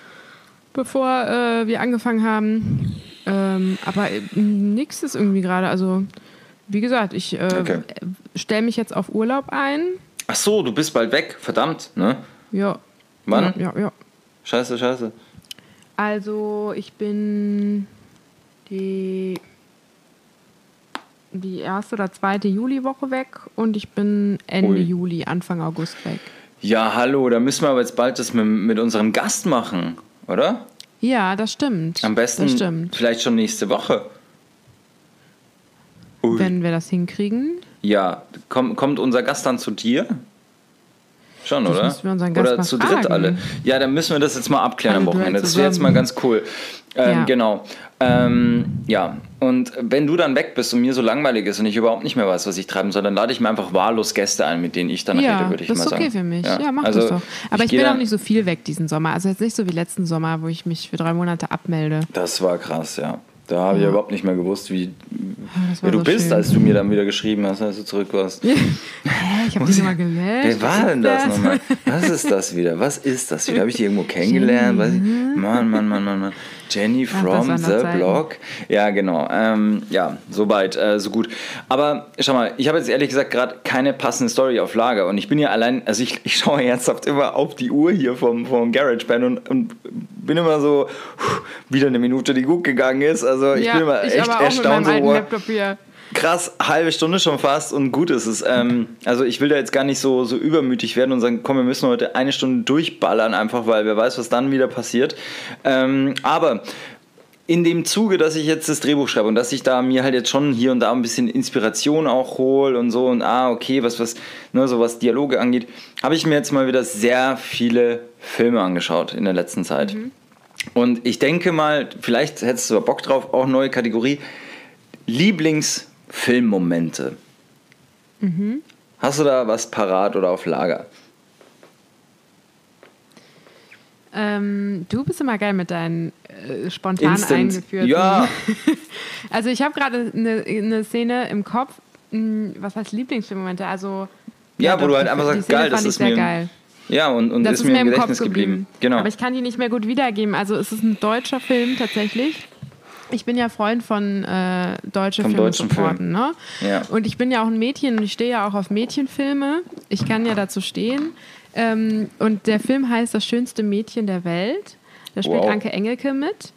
B: bevor äh, wir angefangen haben. Ähm, aber äh, nix ist irgendwie gerade. Also, wie gesagt, ich äh, okay. stelle mich jetzt auf Urlaub ein.
A: Ach so, du bist bald weg. Verdammt, ne?
B: Ja.
A: Wann?
B: Ja, ja.
A: Scheiße, scheiße.
B: Also, ich bin die die erste oder zweite Juliwoche weg und ich bin Ende Ui. Juli, Anfang August weg.
A: Ja, hallo, da müssen wir aber jetzt bald das mit, mit unserem Gast machen, oder?
B: Ja, das stimmt.
A: Am besten
B: stimmt.
A: vielleicht schon nächste Woche.
B: Ui. Wenn wir das hinkriegen.
A: Ja, komm, kommt unser Gast dann zu dir? Schon,
B: das
A: oder?
B: Wir unseren Gast
A: oder zu dritt
B: fragen.
A: alle. Ja, dann müssen wir das jetzt mal abklären am Wochenende. Das wäre jetzt mal ganz cool. Ähm, ja. Genau. Ähm, ja, und wenn du dann weg bist und mir so langweilig ist und ich überhaupt nicht mehr weiß, was ich treiben soll, dann lade ich mir einfach wahllos Gäste ein, mit denen ich dann
B: ja,
A: rede, würde ich mal sagen.
B: das ist okay für mich. Ja, ja mach also, das doch. Aber ich, ich bin auch nicht so viel weg diesen Sommer. Also jetzt nicht so wie letzten Sommer, wo ich mich für drei Monate abmelde.
A: Das war krass, ja. Da habe ich ja überhaupt nicht mehr gewusst, wie wer du bist, schön. als du mir dann wieder geschrieben hast, als du zurück warst.
B: Hä? Ich habe die mal gelöscht.
A: Wer war denn das, nochmal? Was ist das wieder? Was ist das wieder? Habe ich die irgendwo kennengelernt? Mann, Mann, Mann, Mann, Mann. Jenny from Ach, the Blog. Ja, genau. Ähm, ja, soweit, äh, so gut. Aber schau mal, ich habe jetzt ehrlich gesagt gerade keine passende Story auf Lager und ich bin ja allein, also ich, ich schaue ernsthaft immer auf die Uhr hier vom, vom GarageBand und, und bin immer so, wieder eine Minute, die gut gegangen ist. Also ich ja, bin immer echt erstaunt. So, krass, halbe Stunde schon fast und gut ist es. Ähm, also ich will da jetzt gar nicht so, so übermütig werden und sagen, komm, wir müssen heute eine Stunde durchballern, einfach weil wer weiß, was dann wieder passiert. Ähm, aber in dem Zuge, dass ich jetzt das Drehbuch schreibe und dass ich da mir halt jetzt schon hier und da ein bisschen Inspiration auch hole und so und ah, okay, was, was, ne, so was Dialoge angeht, habe ich mir jetzt mal wieder sehr viele Filme angeschaut in der letzten Zeit. Mhm. Und ich denke mal, vielleicht hättest du Bock drauf, auch neue Kategorie. Lieblingsfilmmomente. Mhm. Hast du da was parat oder auf Lager?
B: Ähm, du bist immer geil mit deinen äh, spontan Instant. eingeführten.
A: Ja.
B: also ich habe gerade eine, eine Szene im Kopf. Hm, was heißt Lieblingsfilmmomente? Also
A: ja, ja wo du halt einfach sagst, geil, das ist mir.
B: Geil.
A: Ja, und, und
B: das
A: ist, mir im Gedächtnis
B: Kopf
A: geblieben.
B: geblieben.
A: Genau.
B: Aber ich kann die nicht mehr gut wiedergeben. Also es ist ein deutscher Film tatsächlich. Ich bin ja Freund von äh, deutsche
A: Vom
B: Filme
A: deutschen
B: supporten, ne?
A: Ja.
B: Und ich bin ja auch ein Mädchen und ich stehe ja auch auf Mädchenfilme. Ich kann ja dazu stehen. Ähm, und der Film heißt Das schönste Mädchen der Welt. Da spielt
A: Wow.
B: Anke Engelke mit.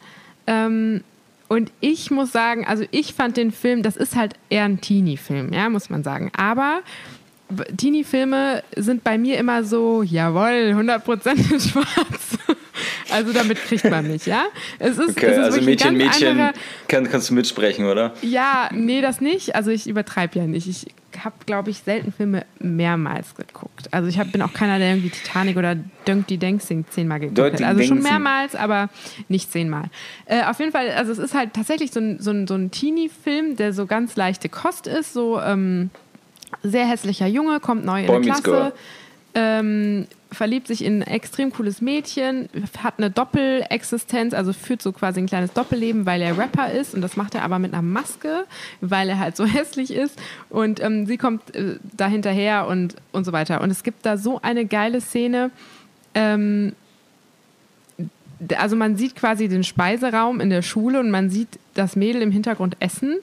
B: Ähm, und ich muss sagen, also ich fand den Film, das ist halt eher ein Teenie-Film, ja, muss man sagen. Aber Teenie-Filme sind bei mir immer so, jawohl, 100% in schwarz. Also damit kriegt man mich, ja. Es ist,
A: Okay,
B: es ist
A: also Mädchen, Mädchen,
B: anderer-
A: kann, kannst du mitsprechen, oder?
B: ja, nee, das nicht. Also ich übertreibe ja nicht. Ich habe, glaube ich, selten Filme mehrmals geguckt. Also ich hab, bin auch keiner, der irgendwie Titanic oder Dunk die Dancing zehnmal geguckt
A: Dirty
B: hat. Also schon
A: Dancing.
B: mehrmals, aber nicht zehnmal. Äh, auf jeden Fall, also es ist halt tatsächlich so ein, so ein, so ein Teenie-Film, der so ganz leichte Kost ist. So ähm, sehr hässlicher Junge, kommt neu in
A: Boy
B: die Klasse.
A: Girl.
B: Ähm, verliebt sich in ein extrem cooles Mädchen, hat eine Doppelexistenz, also führt so quasi ein kleines Doppelleben, weil er Rapper ist. Und das macht er aber mit einer Maske, weil er halt so hässlich ist. Und ähm, sie kommt äh, da hinterher und, und so weiter. Und es gibt da so eine geile Szene, ähm, also man sieht quasi den Speiseraum in der Schule und man sieht das Mädel im Hintergrund essen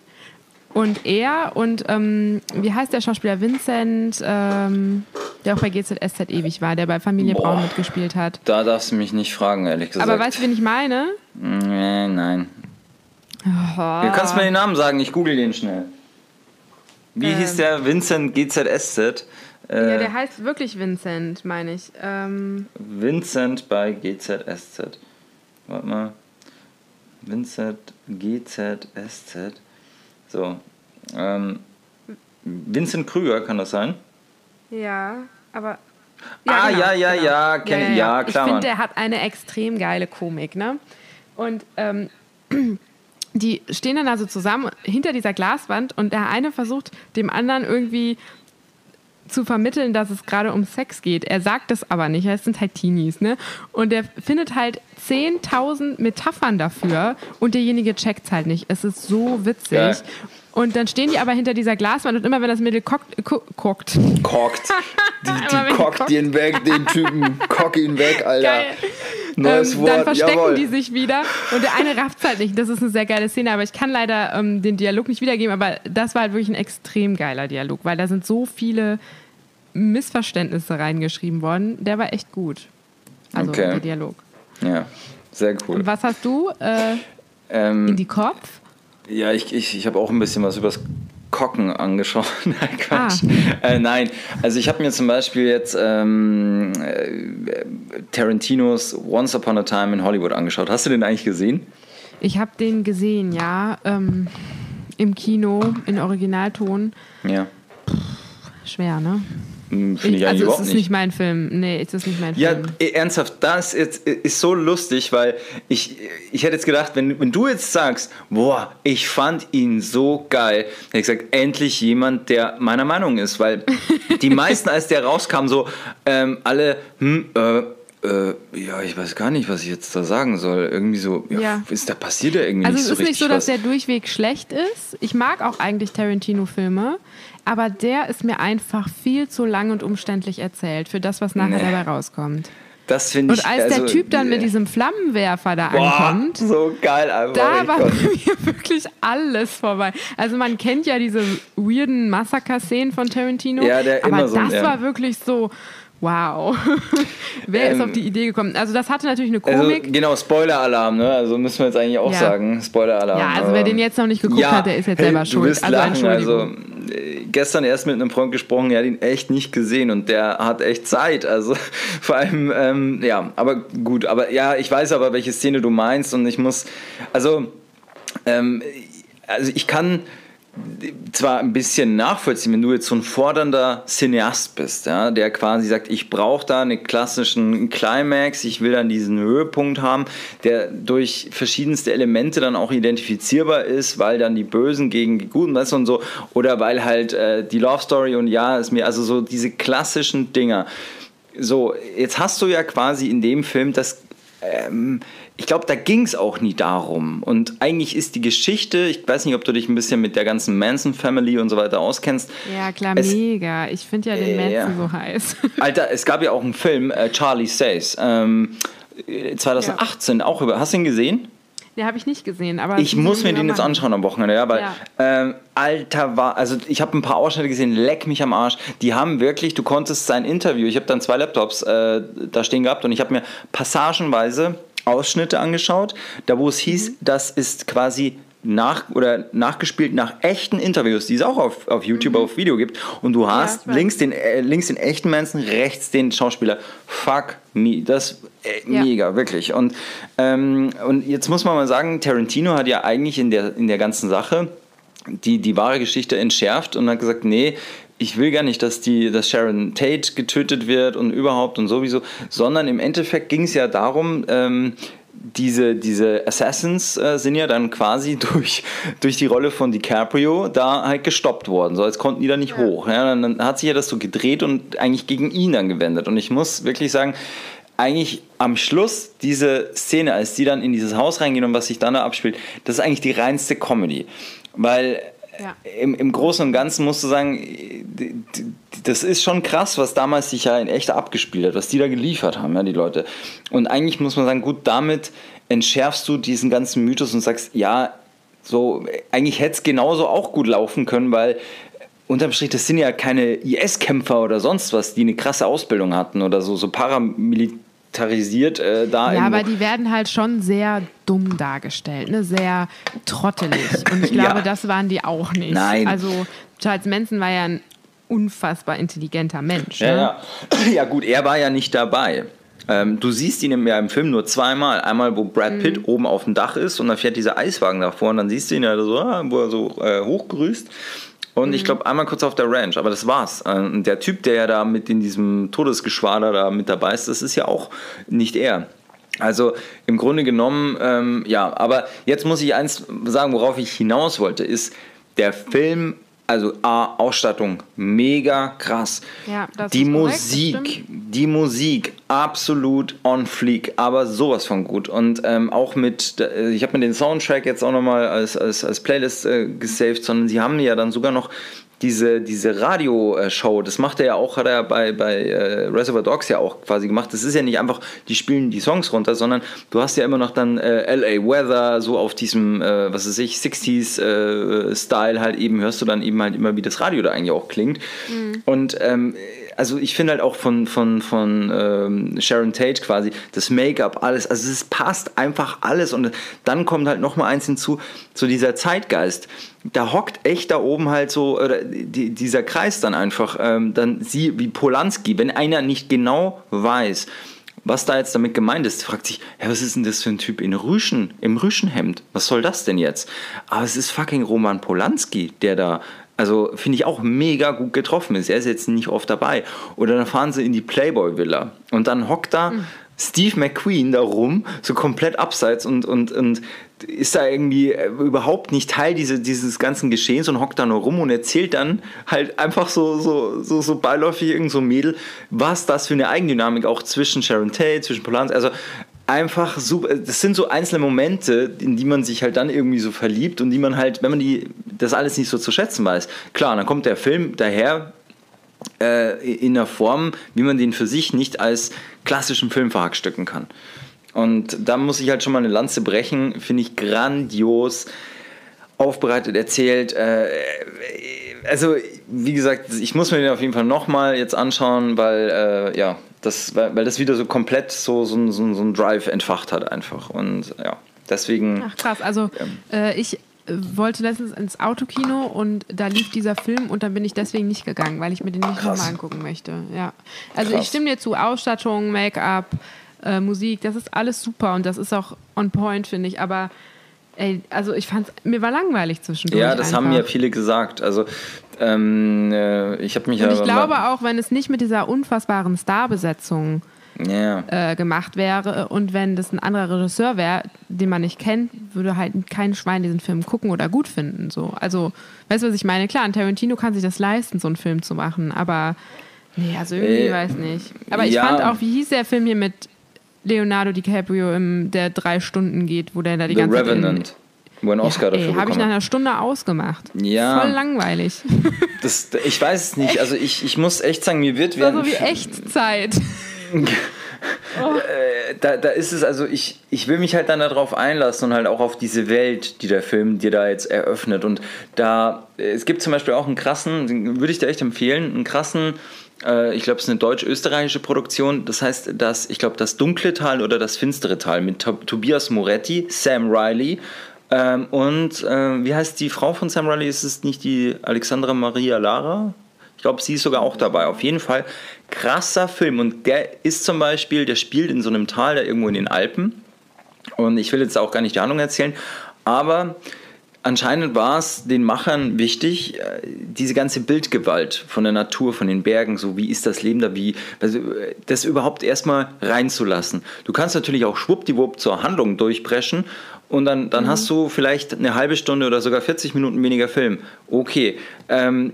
B: und er und ähm, wie heißt der Schauspieler Vincent, ähm, der auch bei GZSZ ewig war, der bei Familie
A: Boah.
B: Braun mitgespielt hat.
A: Da darfst du mich nicht fragen, ehrlich gesagt.
B: Aber weißt du, wen ich meine?
A: Nee, nein.
B: Oh.
A: Du kannst mir den Namen sagen, ich google den schnell. Wie
B: Ähm.
A: hieß der Vincent GZSZ? Äh,
B: Ja, der heißt wirklich Vincent, meine ich. Ähm,
A: Vincent bei GZSZ. Warte mal. Vincent GZSZ. So. Ähm, Vincent Krüger, kann das sein?
B: ja, aber.
A: Ah, ja, ja, ja, kenn ich. Ja, klar,
B: Ich finde, der hat eine extrem geile Komik, ne? Und ähm, die stehen dann also zusammen hinter dieser Glaswand und der eine versucht dem anderen irgendwie zu vermitteln, dass es gerade um Sex geht. Er sagt das aber nicht, es sind halt Teenies, ne? Und er findet halt 10.000 Metaphern dafür und derjenige checkt's halt nicht. Es ist so witzig.
A: Geil.
B: Und dann stehen die aber hinter dieser Glaswand und immer wenn das Mädel guckt, gu- guckt,
C: Kockt. Die,
B: die
C: kockt
B: kockt.
C: ihn weg, den Typen. Kock ihn weg, Alter.
B: Geil.
C: Neues
B: ähm,
C: Wort,
B: dann verstecken
C: jawohl.
B: die sich wieder und der eine rafft halt nicht. Das ist eine sehr geile Szene, aber ich kann leider ähm, den Dialog nicht wiedergeben, aber das war halt wirklich ein extrem geiler Dialog, weil da sind so viele Missverständnisse reingeschrieben worden. Der war echt gut. Also
A: Okay.
B: der Dialog.
A: Ja, sehr cool.
B: Und was hast du äh, in
A: Ähm,
B: die Kopf?
A: ja, ich, ich, ich habe auch ein bisschen was übers Kocken angeschaut. Nein, Quatsch.
B: Ah.
A: Äh, nein, also ich habe mir zum Beispiel jetzt ähm, äh, Tarantinos Once Upon a Time in Hollywood angeschaut. Hast du den eigentlich gesehen?
B: Ich habe den gesehen, ja, ähm, im Kino in Originalton.
A: Ja.
B: Schwer, ne?
A: Hm, Finde ich, eigentlich
B: also es
A: überhaupt
B: ist
A: nicht.
B: nicht mein Film. Nee, es ist nicht mein
A: Ja,
B: Film.
A: eh, ernsthaft, das ist, ist so lustig, weil ich, ich hätte jetzt gedacht, wenn, wenn du jetzt sagst, boah, ich fand ihn so geil, hätte ich gesagt, endlich jemand, der meiner Meinung ist, weil die meisten, als der rauskam, so ähm, alle, hm, äh, äh, ja, ich weiß gar nicht, was ich jetzt da sagen soll. Irgendwie so, ja,
B: Ja.
A: ist da passiert ja irgendwie
B: Also
A: nicht
B: es
A: so
B: ist nicht so, dass
A: was.
B: der durchweg schlecht ist. Ich mag auch eigentlich Tarantino-Filme, aber der ist mir einfach viel zu lang und umständlich erzählt für das, was nachher
A: Nee.
B: dabei rauskommt.
A: Das finde ich.
B: Und als
A: also,
B: der Typ dann mit
A: äh,
B: diesem Flammenwerfer da
A: boah,
B: ankommt,
A: so geil einfach.
B: da war bei mir wirklich alles vorbei. Also man kennt ja diese weirden Massaker-Szenen von Tarantino,
A: Ja, der
B: aber
A: immer so
B: das
A: ja.
B: war wirklich so, wow. Wer ist
A: Ähm,
B: auf die Idee gekommen? Also das hatte natürlich eine
A: Also,
B: Komik.
A: genau, Spoiler-Alarm, ne? Also müssen wir jetzt eigentlich auch
B: Ja.
A: sagen. Spoiler-Alarm.
B: ja, also wer den jetzt noch nicht geguckt hat, der ist jetzt selber
A: du
B: schuld.
A: wirst
B: Also
A: lachen. Also, äh, gestern erst mit einem Freund gesprochen, der hat ihn echt nicht gesehen und der hat echt Zeit. Also vor allem, ähm, ja, aber gut, aber ja, ich weiß aber, welche Szene du meinst und ich muss, also, ähm, also ich kann zwar ein bisschen nachvollziehen, wenn du jetzt so ein fordernder Cineast bist, ja, der quasi sagt, ich brauche da einen klassischen Climax, ich will dann diesen Höhepunkt haben, der durch verschiedenste Elemente dann auch identifizierbar ist, weil dann die Bösen gegen die Guten, du, und so, oder weil halt äh, die Love Story und ja, ist mir, also so diese klassischen Dinger. So, jetzt hast du ja quasi in dem Film das ähm, ich glaube, da ging es auch nie darum. Und eigentlich ist die Geschichte, ich weiß nicht, ob du dich ein bisschen mit der ganzen Manson-Family und so weiter auskennst.
B: Ja, klar, es, mega. Ich finde ja den äh, Manson so heiß.
A: Alter, es gab ja auch einen Film, äh, Charlie Says, ähm, 2018 ja. auch über. Hast du ihn gesehen?
B: Den habe ich nicht gesehen, aber.
A: Ich muss mir den jetzt anschauen am Wochenende, ja, weil, ja. Ähm, Alter, war, also ich habe ein paar Ausschnitte gesehen, leck mich am Arsch. Die haben wirklich, du konntest sein Interview, ich habe dann zwei Laptops äh, da stehen gehabt und ich habe mir passagenweise Ausschnitte angeschaut, da wo es hieß, mhm. das ist quasi nach oder nachgespielt nach echten Interviews, die es auch auf, auf YouTube mhm. auf Video gibt. Und du hast ja, links, den, äh, links den echten Manson, rechts den Schauspieler. Fuck me. Das äh, ja. mega, wirklich. Und, ähm, und jetzt muss man mal sagen, Tarantino hat ja eigentlich in der, in der ganzen Sache die, die wahre Geschichte entschärft und hat gesagt, nee, ich will gar nicht, dass, die, dass Sharon Tate getötet wird und überhaupt und sowieso, sondern im Endeffekt ging es ja darum, ähm, diese, diese Assassins äh, sind ja dann quasi durch, durch die Rolle von DiCaprio da halt gestoppt worden. So als konnten die da nicht ja. hoch. Ja, dann, dann, hat sich ja das so gedreht und eigentlich gegen ihn dann gewendet. Und ich muss wirklich sagen, eigentlich am Schluss diese Szene, als die dann in dieses Haus reingehen und was sich dann da abspielt, das ist eigentlich die reinste Comedy. Weil ja. im, im Großen und Ganzen musst du sagen, das ist schon krass, was damals sich ja in echt abgespielt hat, was die da geliefert haben, ja, die Leute. Und eigentlich muss man sagen, gut, damit entschärfst du diesen ganzen Mythos und sagst, ja, so, eigentlich hätte es genauso auch gut laufen können, weil unterm Strich, das sind ja keine IS-Kämpfer oder sonst was, die eine krasse Ausbildung hatten oder so, so paramilitarisiert äh, da.
B: Ja, aber die werden halt schon sehr dumm dargestellt, ne? sehr trottelig. Und ich glaube, ja. das waren die auch nicht.
A: Nein.
B: Also Charles Manson war ja ein unfassbar intelligenter Mensch.
A: Ja, ne? ja. ja gut, er war ja nicht dabei. Ähm, du siehst ihn ja im Film nur zweimal. Einmal, wo Brad Pitt mhm. oben auf dem Dach ist und dann fährt dieser Eiswagen davor und dann siehst du ihn ja so, ah, wo er so äh, hochgrüßt. Und mhm. ich glaube, einmal kurz auf der Ranch, aber das war's. Und der Typ, der ja da mit in diesem Todesgeschwader da mit dabei ist, das ist ja auch nicht er. Also im Grunde genommen, ähm, ja, aber jetzt muss ich eins sagen, worauf ich hinaus wollte, ist, der Film also A, Ausstattung, mega krass.
B: Ja, das
A: die Musik,
B: korrekt,
A: die Musik, absolut on fleek, aber sowas von gut. Und ähm, auch mit, äh, ich habe mir den Soundtrack jetzt auch nochmal als, als, als Playlist äh, gesaved, sondern sie haben ja dann sogar noch diese, diese Radioshow, das macht er ja auch, hat er bei, bei äh, Reservoir Dogs ja auch quasi gemacht. Das ist ja nicht einfach, die spielen die Songs runter, sondern du hast ja immer noch dann äh, LA Weather, so auf diesem, äh, was weiß ich, 60s äh, Style halt eben, hörst du dann eben halt immer, wie das Radio da eigentlich auch klingt. Mhm. Und ähm, also ich finde halt auch von, von, von ähm, Sharon Tate quasi, das Make-up, alles, also es passt einfach alles und dann kommt halt nochmal eins hinzu, so dieser Zeitgeist. Da hockt echt da oben halt so, oder die, dieser Kreis dann einfach, ähm, dann sie wie Polanski, wenn einer nicht genau weiß, was da jetzt damit gemeint ist, fragt sich, ja, was ist denn das für ein Typ in Rüschen, im Rüschenhemd? Was soll das denn jetzt? Aber es ist fucking Roman Polanski, der da also finde ich auch mega gut getroffen ist. Er ist jetzt nicht oft dabei. Oder dann fahren sie in die Playboy-Villa und dann hockt da mhm. Steve McQueen da rum, so komplett abseits und, und, und ist da irgendwie äh, überhaupt nicht Teil diese, dieses ganzen Geschehens und hockt da nur rum und erzählt dann halt einfach so, so, so, so beiläufig irgend so Mädel, was das für eine Eigendynamik auch zwischen Sharon Tate, zwischen Polanski, also einfach super. Das sind so einzelne Momente, in die man sich halt dann irgendwie so verliebt und die man halt, wenn man die das alles nicht so zu schätzen weiß. Klar, dann kommt der Film daher äh, in einer Form, wie man den für sich nicht als klassischen Film verhackstücken kann. Und da muss ich halt schon mal eine Lanze brechen, finde ich grandios aufbereitet, erzählt. Äh, also, wie gesagt, ich muss mir den auf jeden Fall nochmal jetzt anschauen, weil, äh, ja, das, weil, weil das wieder so komplett so, so, so, so ein Drive entfacht hat einfach. Und ja, deswegen.
B: Ach krass, also ähm, äh, ich äh, wollte letztens ins Autokino und da lief dieser Film und dann bin ich deswegen nicht gegangen, weil ich mir den nicht nochmal angucken möchte. Ja. Also krass. ich stimme dir zu, Ausstattung, Make-up, äh, Musik, das ist alles super und das ist auch on point, finde ich, aber Ey, also ich fand mir war langweilig zwischendurch.
A: Ja, das
B: einfach.
A: haben ja viele gesagt. Also ähm, äh, ich habe mich
B: Und ich glaube auch, wenn es nicht mit dieser unfassbaren Starbesetzung
A: yeah.
B: äh, gemacht wäre und wenn das ein anderer Regisseur wäre, den man nicht kennt, würde halt kein Schwein diesen Film gucken oder gut finden. So. Also, weißt du, was ich meine? Klar, ein Tarantino kann sich das leisten, so einen Film zu machen, aber nee, also irgendwie äh, weiß nicht. Aber ich ja. fand auch, wie hieß der Film hier mit Leonardo DiCaprio, im, der drei Stunden geht, wo der da die
A: The
B: ganze
A: Revenant.
B: Zeit.
A: wo ein Oscar
B: ja,
A: dafür
B: Habe ich nach einer Stunde ausgemacht.
A: Ja.
B: Voll langweilig.
A: das, Ich weiß es nicht. Also ich, ich muss echt sagen, mir wird
B: Das war
A: während
B: so wie Echtzeit.
A: da, da ist es, also ich, ich will mich halt dann darauf einlassen und halt auch auf diese Welt, die der Film dir da jetzt eröffnet. Und da, es gibt zum Beispiel auch einen krassen, würde ich dir echt empfehlen, einen krassen, äh, ich glaube, es ist eine deutsch-österreichische Produktion. Das heißt, das, ich glaube, das dunkle Tal oder das finstere Tal mit Tob- Tobias Moretti, Sam Riley. Ähm, und äh, wie heißt die Frau von Sam Riley? Ist es nicht die Alexandra Maria Lara? Ich glaube, sie ist sogar auch dabei. Auf jeden Fall krasser Film. Und der ist zum Beispiel, der spielt in so einem Tal da irgendwo in den Alpen. Und ich will jetzt auch gar nicht die Handlung erzählen, aber anscheinend war es den Machern wichtig, äh, diese ganze Bildgewalt von der Natur, von den Bergen, so wie ist das Leben da, wie, also äh, das überhaupt erstmal reinzulassen. Du kannst natürlich auch schwuppdiwupp zur Handlung durchbrechen und dann, dann hast du vielleicht eine halbe Stunde oder sogar 40 Minuten weniger Film. Okay. Ähm,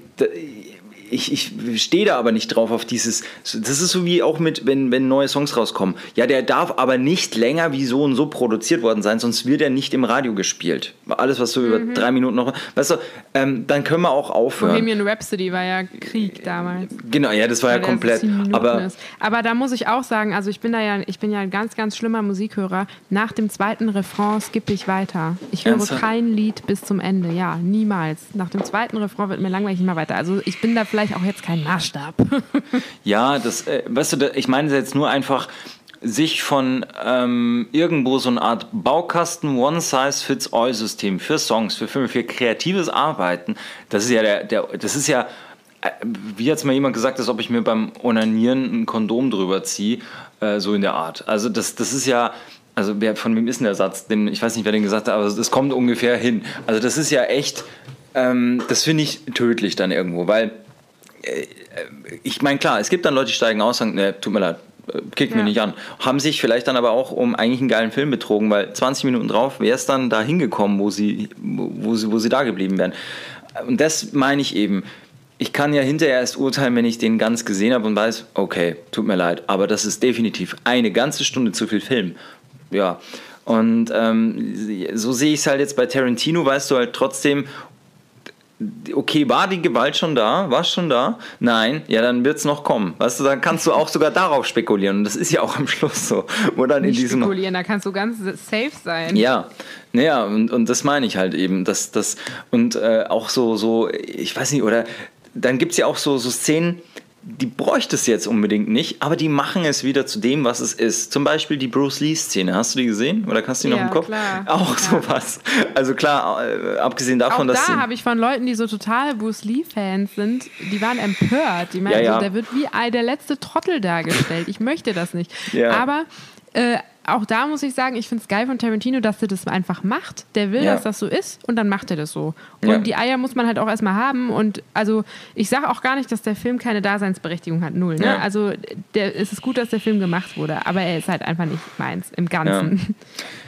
A: ich, ich stehe da aber nicht drauf auf dieses. Das ist so wie auch mit, wenn, wenn neue Songs rauskommen. Ja, der darf aber nicht länger wie so und so produziert worden sein, sonst wird er nicht im Radio gespielt. Alles, was so über drei Minuten noch. Weißt du, ähm, dann können wir auch aufhören.
B: Bohemian Rhapsody war ja Krieg damals.
A: Genau, ja, das war ja
B: weil so
A: komplett. Aber
B: ist. aber da muss ich auch sagen, also ich bin da ja, ich bin ja ein ganz, ganz schlimmer Musikhörer. Nach dem zweiten Refrain skippe ich weiter. Ich höre
A: Ernsthaft?
B: kein Lied bis zum Ende. Ja, niemals. Nach dem zweiten Refrain wird mir langweilig mehr weiter. Also ich bin da vielleicht auch jetzt kein Maßstab.
A: Ja, das, äh, weißt du, ich meine jetzt nur einfach, sich von ähm, irgendwo so eine Art Baukasten One-Size-Fits-All-System für Songs, für Filme, für kreatives Arbeiten, das ist ja der, der das ist ja, äh, wie jetzt mal jemand gesagt, als ob ich mir beim Onanieren ein Kondom drüber ziehe, äh, so in der Art. Also das, das ist ja, also wer, von wem ist denn der Satz? Den, ich weiß nicht, wer den gesagt hat, aber es kommt ungefähr hin. Also das ist ja echt, ähm, das finde ich tödlich dann irgendwo, weil ich meine, klar, es gibt dann Leute, die steigen aus und sagen, ne, tut mir leid, äh, kickt mich
B: Ja.
A: nicht an. Haben sich vielleicht dann aber auch um eigentlich einen geilen Film betrogen, weil 20 Minuten drauf wäre es dann da hingekommen, wo sie, wo, wo sie, wo sie da geblieben wären. Und das meine ich eben. Ich kann ja hinterher erst urteilen, wenn ich den ganz gesehen habe und weiß, okay, tut mir leid, aber das ist definitiv eine ganze Stunde zu viel Film. Ja. Und ähm, so sehe ich es halt jetzt bei Tarantino, weißt du halt trotzdem, okay, war die Gewalt schon da? War es schon da? Nein, ja, dann wird es noch kommen. Weißt du, dann kannst du auch sogar darauf spekulieren. Und das ist ja auch am Schluss so. Wo dann in
B: Nicht
A: diesem.
B: spekulieren, da kannst du ganz safe sein.
A: Ja, naja, und, und das meine ich halt eben. Dass, das, und äh, auch so, so, ich weiß nicht, oder dann gibt es ja auch so, so Szenen, die bräuchte es jetzt unbedingt nicht, aber die machen es wieder zu dem, was es ist. Zum Beispiel die Bruce Lee-Szene. Hast du die gesehen? Oder kannst du die noch
B: Ja,
A: im Kopf?
B: klar.
A: Auch
B: Ja.
A: sowas. Also klar, äh, abgesehen
B: Auch
A: davon, dass. sie-
B: da habe ich von Leuten, die so total Bruce Lee-Fans sind, die waren empört. Die meinten,
A: Ja, ja.
B: so, der wird wie der letzte Trottel dargestellt. Ich möchte das nicht.
A: Ja.
B: Aber äh, auch da muss ich sagen, ich finde es geil von Tarantino, dass er das einfach macht. Der will,
A: Ja.
B: dass das so ist und dann macht er das so. Und
A: Ja.
B: die Eier muss man halt auch erstmal haben. Und also ich sage auch gar nicht, dass der Film keine Daseinsberechtigung hat. Null. Ne?
A: Ja.
B: Also der, es ist gut, dass der Film gemacht wurde, aber er ist halt einfach nicht meins im Ganzen.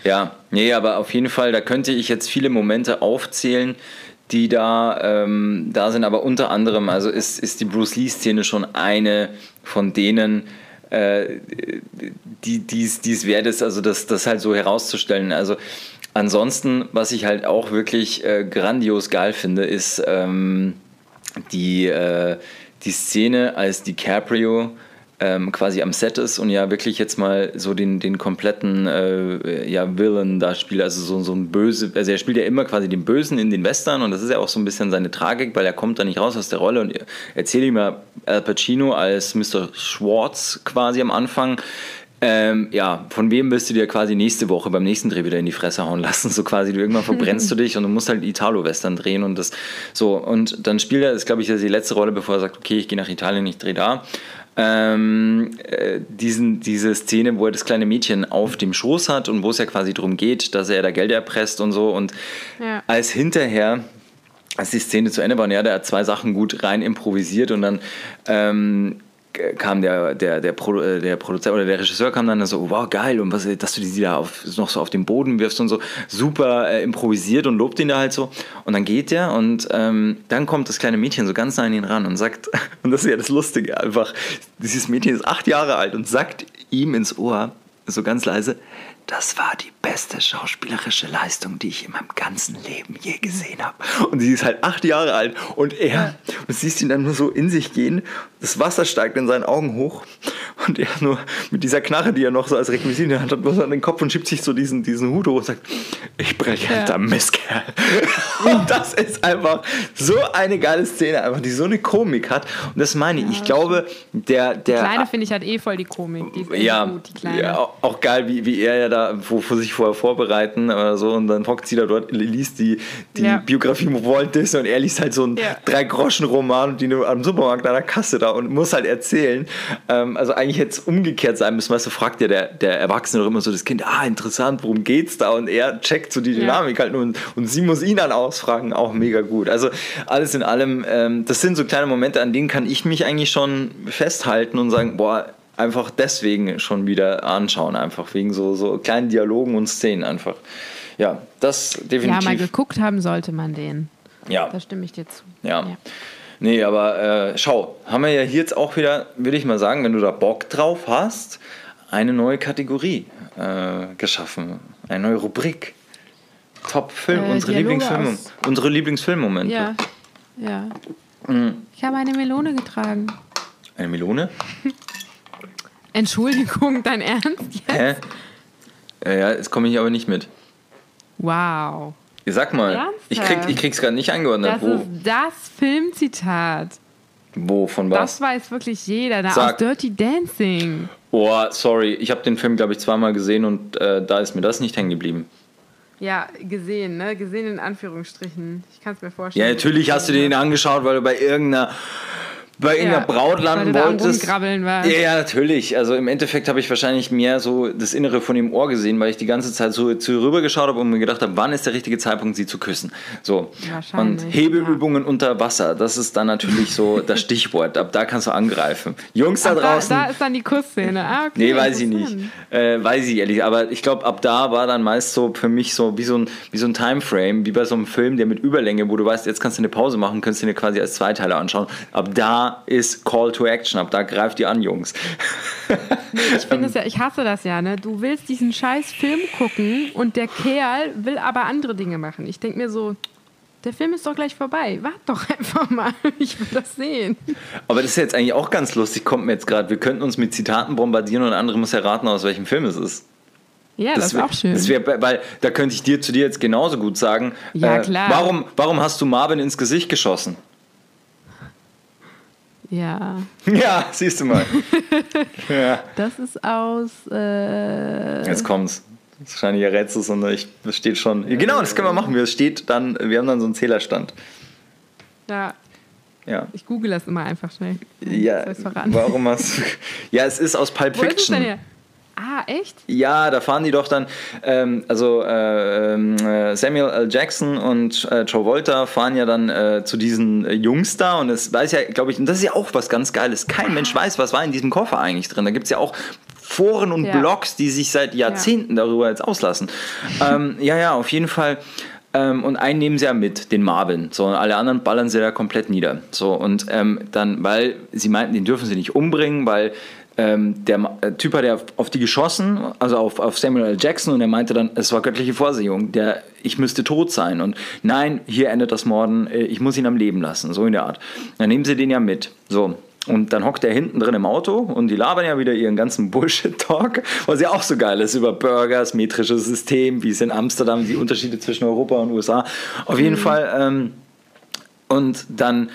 A: Ja, nee, aber auf jeden Fall, da könnte ich jetzt viele Momente aufzählen, die da, ähm, da sind, aber unter anderem, also ist, ist die Bruce Lee-Szene schon eine von denen, äh, die dies dies wert ist, also das, das halt so herauszustellen. Also ansonsten, was ich halt auch wirklich äh, grandios geil finde, ist ähm, die, äh, die Szene, als DiCaprio ähm, quasi am Set ist und ja wirklich jetzt mal so den, den kompletten äh, ja, Villain da spielt, also so, so ein Böse, also er spielt ja immer quasi den Bösen in den Western und das ist ja auch so ein bisschen seine Tragik, weil er kommt da nicht raus aus der Rolle und erzähle ihm mal Al Pacino als Mr. Schwartz quasi am Anfang, ähm, ja, von wem wirst du dir quasi nächste Woche beim nächsten Dreh wieder in die Fresse hauen lassen? So quasi, du irgendwann verbrennst du dich und du musst halt Italo-Western drehen und das so. Und dann spielt er, das ist, glaube ich, die letzte Rolle, bevor er sagt, okay, ich gehe nach Italien, ich drehe da. Ähm, äh, diesen, diese Szene, wo er das kleine Mädchen auf dem Schoß hat und wo es ja quasi darum geht, dass er da Geld erpresst und so. Und
B: Ja.
A: als hinterher als die Szene zu Ende war, und ja, der hat zwei Sachen gut rein improvisiert und dann ähm, kam der, der, der, Pro, äh, der Produzent oder der Regisseur kam dann so, wow, geil, und was, dass du die da auf, noch so auf den Boden wirfst und so, super äh, improvisiert und lobt ihn da halt so. Und dann geht der und ähm, dann kommt das kleine Mädchen so ganz nah an ihn ran und sagt, und das ist ja das Lustige, einfach, dieses Mädchen ist acht Jahre alt und sagt ihm ins Ohr, so ganz leise, das war die beste schauspielerische Leistung, die ich in meinem ganzen Leben je gesehen habe. Und sie ist halt acht Jahre alt und er, du siehst ihn dann nur so in sich gehen, das Wasser steigt in seinen Augen hoch und er nur mit dieser Knarre, die er noch so als Requisit in der Hand hat, was an den Kopf und schiebt sich so diesen, diesen Hut hoch und sagt, ich breche ja. da Mistkerl. Und das ist einfach so eine geile Szene, einfach die so eine Komik hat. Und das meine ich. Ich glaube, der, der.
B: Die Kleine finde ich halt eh voll die Komik. Die
A: ja, gut, die Kleine. Ja, auch geil, wie, wie er ja da, wo, wo sich vorher vorbereiten oder so. Und dann hockt sie da dort, liest die, die ja. Biografie Walt Disney und er liest halt so einen ja. Drei-Groschen-Roman, die du am Supermarkt an der Kasse da und muss halt erzählen. Ähm, also eigentlich hätte es umgekehrt sein müssen. Weißt du, fragt ja der, der Erwachsene doch immer so das Kind, ah, interessant, worum geht's da? Und er checkt so die Dynamik halt nur und, und sie muss ihn dann ausfragen, auch mega gut. Also alles in allem, ähm, das sind so kleine Momente, an denen kann ich mich eigentlich schon festhalten und sagen, boah, einfach deswegen schon wieder anschauen, einfach wegen so, so kleinen Dialogen und Szenen einfach. Ja, das definitiv. Ja,
B: mal geguckt haben sollte man den.
A: Ja.
B: Da stimme ich dir zu.
A: Ja. ja. Nee, aber äh, schau, haben wir ja hier jetzt auch wieder, würde ich mal sagen, wenn du da Bock drauf hast, eine neue Kategorie äh, geschaffen, eine neue Rubrik. Top-Film, äh, unsere, Lieblingsfilm, unsere Lieblingsfilmmomente.
B: Ja, ja. Mhm. Ich habe eine Melone getragen.
A: Eine Melone?
B: Entschuldigung, dein Ernst?
A: Jetzt? Hä? Ja, jetzt komme ich aber nicht mit.
B: Wow.
A: Sag mal, ich, krieg, ich krieg's gerade nicht eingeordnet.
B: Das Wo? ist das Filmzitat.
A: Wo, von was?
B: Das weiß wirklich jeder, da Sag. aus Dirty Dancing.
A: Oh, sorry, ich habe den Film, glaube ich, zweimal gesehen und äh, da ist mir das nicht hängen geblieben.
B: Ja, gesehen, ne? Gesehen in Anführungsstrichen. Ich kann es mir vorstellen.
A: Ja, natürlich hast du den angeschaut, weil du bei irgendeiner bei irgendeiner ja, Braut landen wolltest.
B: War.
A: Ja, natürlich. Also im Endeffekt habe ich wahrscheinlich mehr so das Innere von dem Ohr gesehen, weil ich die ganze Zeit so zu rüber geschaut habe und mir gedacht habe, wann ist der richtige Zeitpunkt, sie zu küssen. So. Und Hebelübungen ja. unter Wasser, das ist dann natürlich so das Stichwort. Ab da kannst du angreifen. Jungs da draußen.
B: Da, da, ist dann die Kussszene. Ah, okay,
A: nee, weiß ich nicht. Äh, weiß ich ehrlich. Aber ich glaube, ab da war dann meist so für mich so wie so ein, wie so ein Timeframe, wie bei so einem Film, der mit Überlänge, wo du weißt, jetzt kannst du eine Pause machen, kannst du dir quasi als Zweiteiler anschauen. Ab da ist Call to Action ab. Da greift ihr an, Jungs.
B: ich finde es ja, ich hasse das ja, ne? Du willst diesen scheiß Film gucken und der Kerl will aber andere Dinge machen. Ich denke mir so, der Film ist doch gleich vorbei. Wart doch einfach mal. Ich will das sehen.
A: Aber das ist jetzt eigentlich auch ganz lustig, kommt mir jetzt gerade. Wir könnten uns mit Zitaten bombardieren und andere muss erraten, aus welchem Film es ist.
B: Ja, das, das wäre auch schön.
A: Das wär, weil da könnte ich dir zu dir jetzt genauso gut sagen.
B: Ja, äh, klar.
A: Warum, warum hast du Marvin ins Gesicht geschossen?
B: Ja.
A: Ja, siehst du mal.
B: ja. Das ist aus. Äh
A: Jetzt kommt's. Wahrscheinlich errätst du es und ich, das steht schon. Genau, das können wir machen. Es steht dann, wir haben dann so einen Zählerstand.
B: Ja.
A: Ja.
B: Ich google das immer einfach schnell.
A: Ja. Warum hast du. Ja, es ist aus Pulp Fiction. Wo ist es denn hier?
B: Ah, echt?
A: Ja, da fahren die doch dann, ähm, also äh, äh, Samuel L. Jackson und äh, Joe Volta fahren ja dann äh, zu diesen äh, Jungs da und es weiß ja, glaube ich, und das ist ja auch was ganz Geiles. Kein Mensch weiß, was war in diesem Koffer eigentlich drin. Da gibt es ja auch Foren und ja. Blogs, die sich seit Jahrzehnten ja. darüber jetzt auslassen. ähm, ja, ja, auf jeden Fall. Ähm, und einen nehmen sie ja mit, den Marvin. So, und alle anderen ballern sie da komplett nieder. So, und ähm, dann, weil sie meinten, den dürfen sie nicht umbringen, weil ähm, der äh, Typ hat ja auf die geschossen, also auf, auf Samuel L. Jackson, und er meinte dann, es war göttliche Vorsehung, der, ich müsste tot sein. Und nein, hier endet das Morden, äh, ich muss ihn am Leben lassen, so in der Art. Dann nehmen sie den ja mit. So. Und dann hockt er hinten drin im Auto und die labern ja wieder ihren ganzen Bullshit-Talk, was ja auch so geil ist über Burgers, metrisches System, wie es in Amsterdam, die Unterschiede zwischen Europa und USA. Auf jeden mhm. Fall. Ähm, und dann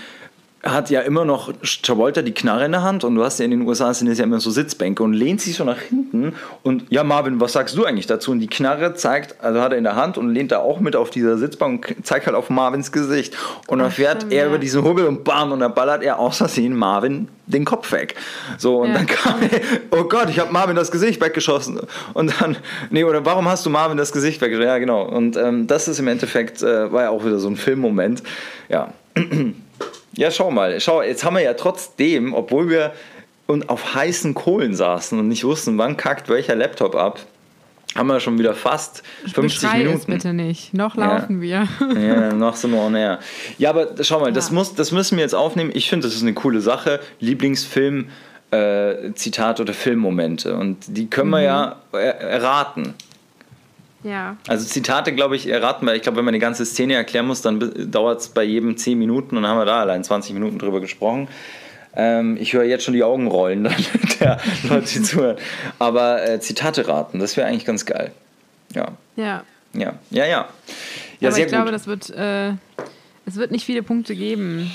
A: hat ja immer noch Travolta die Knarre in der Hand und du hast ja in den USA sind es ja immer so Sitzbänke und lehnt sich so nach hinten und ja Marvin, was sagst du eigentlich dazu? Und die Knarre zeigt, also hat er in der Hand und lehnt da auch mit auf dieser Sitzbank und zeigt halt auf Marvins Gesicht und dann fährt Ach, er ja. über diesen Hubbel und bam und dann ballert er aus Versehen Marvin den Kopf weg. So und ja. dann kam er, oh Gott, ich habe Marvin das Gesicht weggeschossen und dann, nee oder warum hast du Marvin das Gesicht weggeschossen? Ja genau und ähm, das ist im Endeffekt, äh, war ja auch wieder so ein Filmmoment, ja. Ja, schau mal. Schau, jetzt haben wir ja trotzdem, obwohl wir und auf heißen Kohlen saßen und nicht wussten, wann kackt welcher Laptop ab, haben wir schon wieder fast 50 Beschrei Minuten. Es
B: bitte nicht. Noch laufen
A: ja. wir. ja, noch sind wir on air. Ja, aber schau mal, ja. das, muss, das müssen wir jetzt aufnehmen. Ich finde, das ist eine coole Sache. Lieblingsfilm äh, Zitate oder Filmmomente. Und die können wir ja er erraten.
B: Ja.
A: Also Zitate, glaube ich, erraten wir. Ich glaube, wenn man die ganze Szene erklären muss, dann dauert es bei jedem 10 Minuten und dann haben wir da allein 20 Minuten drüber gesprochen. Ähm, ich höre jetzt schon die Augen rollen dann der Leute, die zuhören. Aber äh, Zitate raten, das wäre eigentlich ganz geil. Ja.
B: Ja.
A: Ja, ja, ja. Ja,
B: Aber ich glaube,
A: gut.
B: das wird, äh, es wird nicht viele Punkte geben.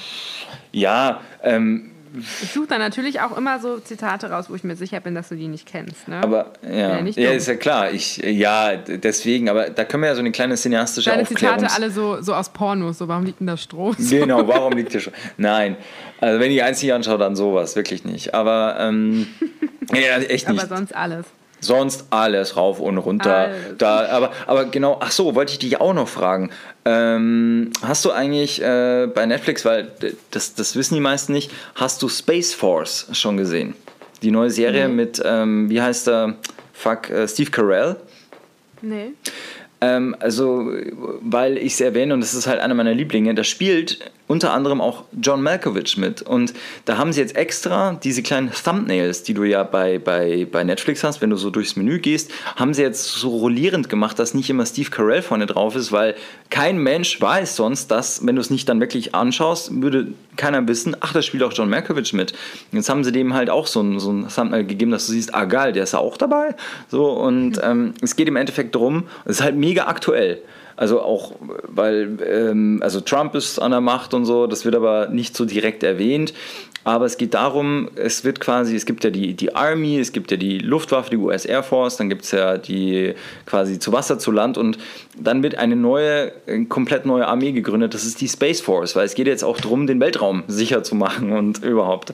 A: Ja, ähm,
B: Ich suche da natürlich auch immer so Zitate raus, wo ich mir sicher bin, dass du die nicht kennst. Ne?
A: aber ja,
B: Ja,
A: ja ist ja klar. Ich, ja, deswegen, aber da können wir ja so eine kleine cineastische
B: Deine
A: Aufklärung.
B: Zitate alle so, so aus Pornos, so warum liegt denn da Stroh?
A: Genau, warum liegt hier schon? Nein, also wenn ich eins nicht anschaue, dann sowas, wirklich nicht. Aber ähm, ja, echt nicht.
B: Aber sonst alles.
A: Sonst alles rauf und runter.
B: Alles.
A: Da, aber, aber genau, ach so, wollte ich dich auch noch fragen. Ähm, hast du eigentlich äh, bei Netflix, weil das, das wissen die meisten nicht, hast du Space Force schon gesehen? Die neue Serie
B: Nee.
A: mit, ähm, wie heißt der? Fuck, äh, Steve Carell.
B: Nee.
A: Ähm, also, weil ich es erwähne und das ist halt einer meiner Lieblinge, da spielt unter anderem auch John Malkovich mit. Und da haben sie jetzt extra diese kleinen Thumbnails, die du ja bei, bei, bei Netflix hast, wenn du so durchs Menü gehst, haben sie jetzt so rollierend gemacht, dass nicht immer Steve Carell vorne drauf ist, weil kein Mensch weiß sonst, dass, wenn du es nicht dann wirklich anschaust, würde keiner wissen, ach, da spielt auch John Malkovich mit. Jetzt haben sie dem halt auch so ein, so ein Thumbnail gegeben, dass du siehst, ah geil, der ist ja auch dabei. So, und ähm, es geht im Endeffekt darum, es ist halt mega aktuell. Also auch, weil, ähm, also Trump ist an der Macht und so, das wird aber nicht so direkt erwähnt. Aber es geht darum, es wird quasi, es gibt ja die, die Army, es gibt ja die Luftwaffe, die US Air Force, dann gibt es ja die quasi zu Wasser, zu Land und dann wird eine neue, äh, komplett neue Armee gegründet, das ist die Space Force, weil es geht jetzt auch darum, den Weltraum sicher zu machen und überhaupt.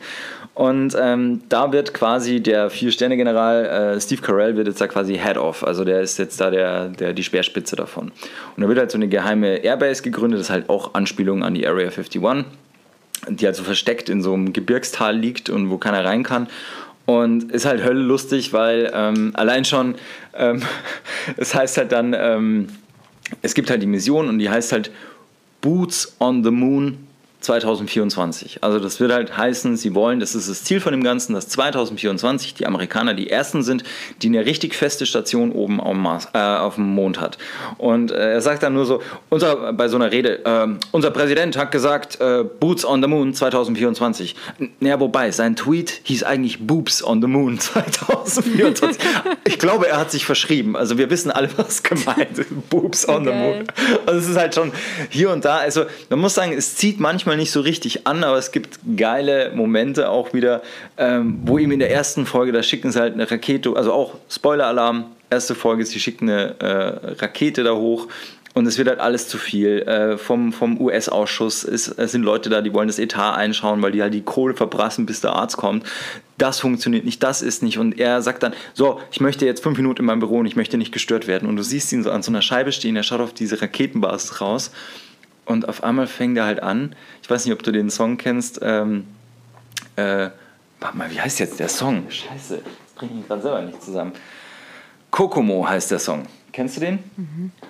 A: Und ähm, da wird quasi der Vier-Sterne-General äh, Steve Carell wird jetzt da quasi Head of, also der ist jetzt da der, der die Speerspitze davon. Und da wird halt so eine geheime Airbase gegründet, das ist halt auch Anspielung an die Area 51 die halt so versteckt in so einem Gebirgstal liegt und wo keiner rein kann. Und ist halt Hölle lustig, weil ähm, allein schon, ähm, es heißt halt dann, ähm, es gibt halt die Mission und die heißt halt Boots on the Moon 2024. Also das wird halt heißen, sie wollen, das ist das Ziel von dem Ganzen, dass 2024 die Amerikaner die ersten sind, die eine richtig feste Station oben auf dem, Mars, äh, auf dem Mond hat. Und äh, er sagt dann nur so, unser, bei so einer Rede, äh, unser Präsident hat gesagt, äh, Boots on the Moon 2024. Naja, wobei, sein Tweet hieß eigentlich Boobs on the Moon 2024. ich glaube, er hat sich verschrieben. Also wir wissen alle, was gemeint ist. Boobs on the
B: Geil.
A: Moon. Also es ist halt schon hier und da, also man muss sagen, es zieht manchmal nicht so richtig an, aber es gibt geile Momente auch wieder, ähm, wo ihm in der ersten Folge, da schicken sie halt eine Rakete, also auch Spoiler-Alarm, erste Folge, sie schicken eine äh, Rakete da hoch und es wird halt alles zu viel. Äh, vom vom US-Ausschuss sind Leute da, die wollen das Etat einschauen, weil die halt die Kohle verbrassen, bis der Arzt kommt. Das funktioniert nicht, das ist nicht. Und er sagt dann, so, ich möchte jetzt fünf Minuten in meinem Büro und ich möchte nicht gestört werden. Und du siehst ihn so an so einer Scheibe stehen, er schaut auf diese Raketenbasis raus und auf einmal fängt er halt an. Ich weiß nicht, ob du den Song kennst. Ähm, äh, warte mal, wie heißt jetzt der Song? Scheiße, das bringe ich gerade selber nicht zusammen. Kokomo heißt der Song. Kennst du den?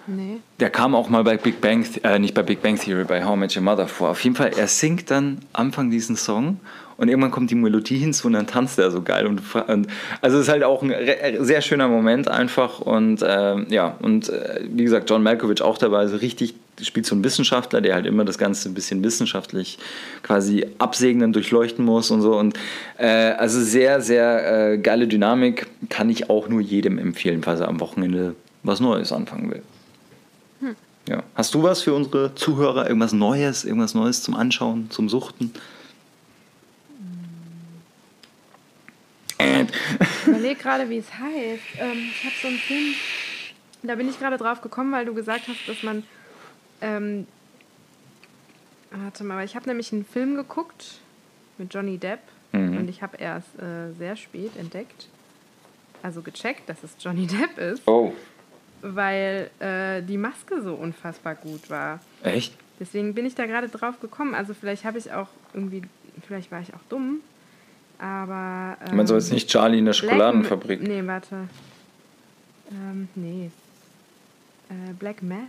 B: Nee.
A: Der kam auch mal bei Big Bang, äh, nicht bei Big Bang Theory, bei How I Met Your Mother vor. Auf jeden Fall, er singt dann Anfang diesen Song und irgendwann kommt die Melodie hinzu und dann tanzt er so geil. Und, und also es ist halt auch ein re- sehr schöner Moment einfach und ähm, ja, und äh, wie gesagt, John Malkovich auch dabei, so richtig spielt so ein Wissenschaftler, der halt immer das Ganze ein bisschen wissenschaftlich quasi absegnen, durchleuchten muss und so. Und äh, also sehr, sehr äh, geile Dynamik, kann ich auch nur jedem empfehlen, falls er am Wochenende was Neues anfangen will. Ja. Hast du was für unsere Zuhörer? Irgendwas Neues, irgendwas Neues zum Anschauen, zum Suchten? Äh,
B: Ich überlege gerade, wie es heißt. Ähm, ich habe so einen Film, da bin ich gerade drauf gekommen, weil du gesagt hast, dass man. Ähm, warte mal, ich habe nämlich einen Film geguckt mit Johnny Depp
A: Mhm.
B: und ich habe erst äh, sehr spät entdeckt, also gecheckt, dass es Johnny Depp ist,
A: Oh,
B: weil äh, die Maske so unfassbar gut war.
A: echt?
B: Deswegen bin ich da gerade drauf gekommen. Also vielleicht habe ich auch irgendwie, vielleicht war ich auch dumm, aber... Ähm,
A: Man soll jetzt nicht Charlie in der Schokoladenfabrik.
B: Nee, warte. Ähm, nee. Äh, Black Mass.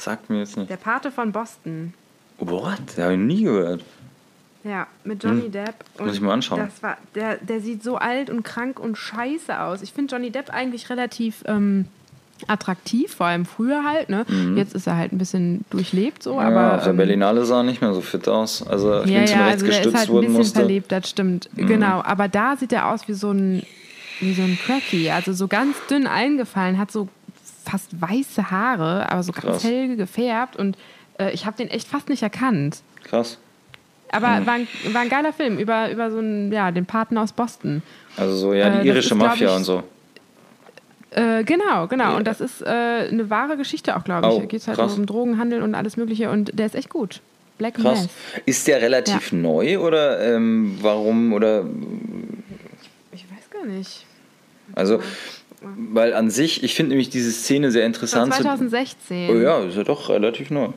A: Sagt mir jetzt nicht.
B: Der Pate von Boston.
A: What? Das habe ich nie gehört.
B: Ja, mit Johnny hm. Depp.
A: Und Muss ich mal anschauen.
B: Das war, der, der sieht so alt und krank und scheiße aus. Ich finde Johnny Depp eigentlich relativ ähm, attraktiv, vor allem früher halt. Ne? Mhm. Jetzt ist er halt ein bisschen durchlebt so. Ja, aber,
A: auf der ähm, Berlinale sah nicht mehr so fit aus. Also
B: ja, links ja, und rechts also gestützt ist halt ein bisschen musste. verlebt, das stimmt. Mhm. Genau, aber da sieht er aus wie so ein wie so ein Cracky, also so ganz dünn eingefallen, hat so fast weiße Haare, aber so Krass. ganz hell gefärbt und äh, ich habe den echt fast nicht erkannt.
A: Krass.
B: Aber mhm. war, ein, war ein geiler Film über, über so einen, ja, den Paten aus Boston.
A: Also so, ja, die äh, irische ist, Mafia ich, und so.
B: Äh, genau, genau. Und das ist äh, eine wahre Geschichte auch, glaube ich. Oh, da geht es halt krass. um Drogenhandel und alles Mögliche. Und der ist echt gut.
A: Black krass. Mess. Ist der relativ ja. neu oder ähm, warum oder?
B: Ich weiß gar nicht.
A: Also, weil an sich, ich finde nämlich diese Szene sehr interessant.
B: 2016.
A: Oh ja, ist ja doch relativ neu.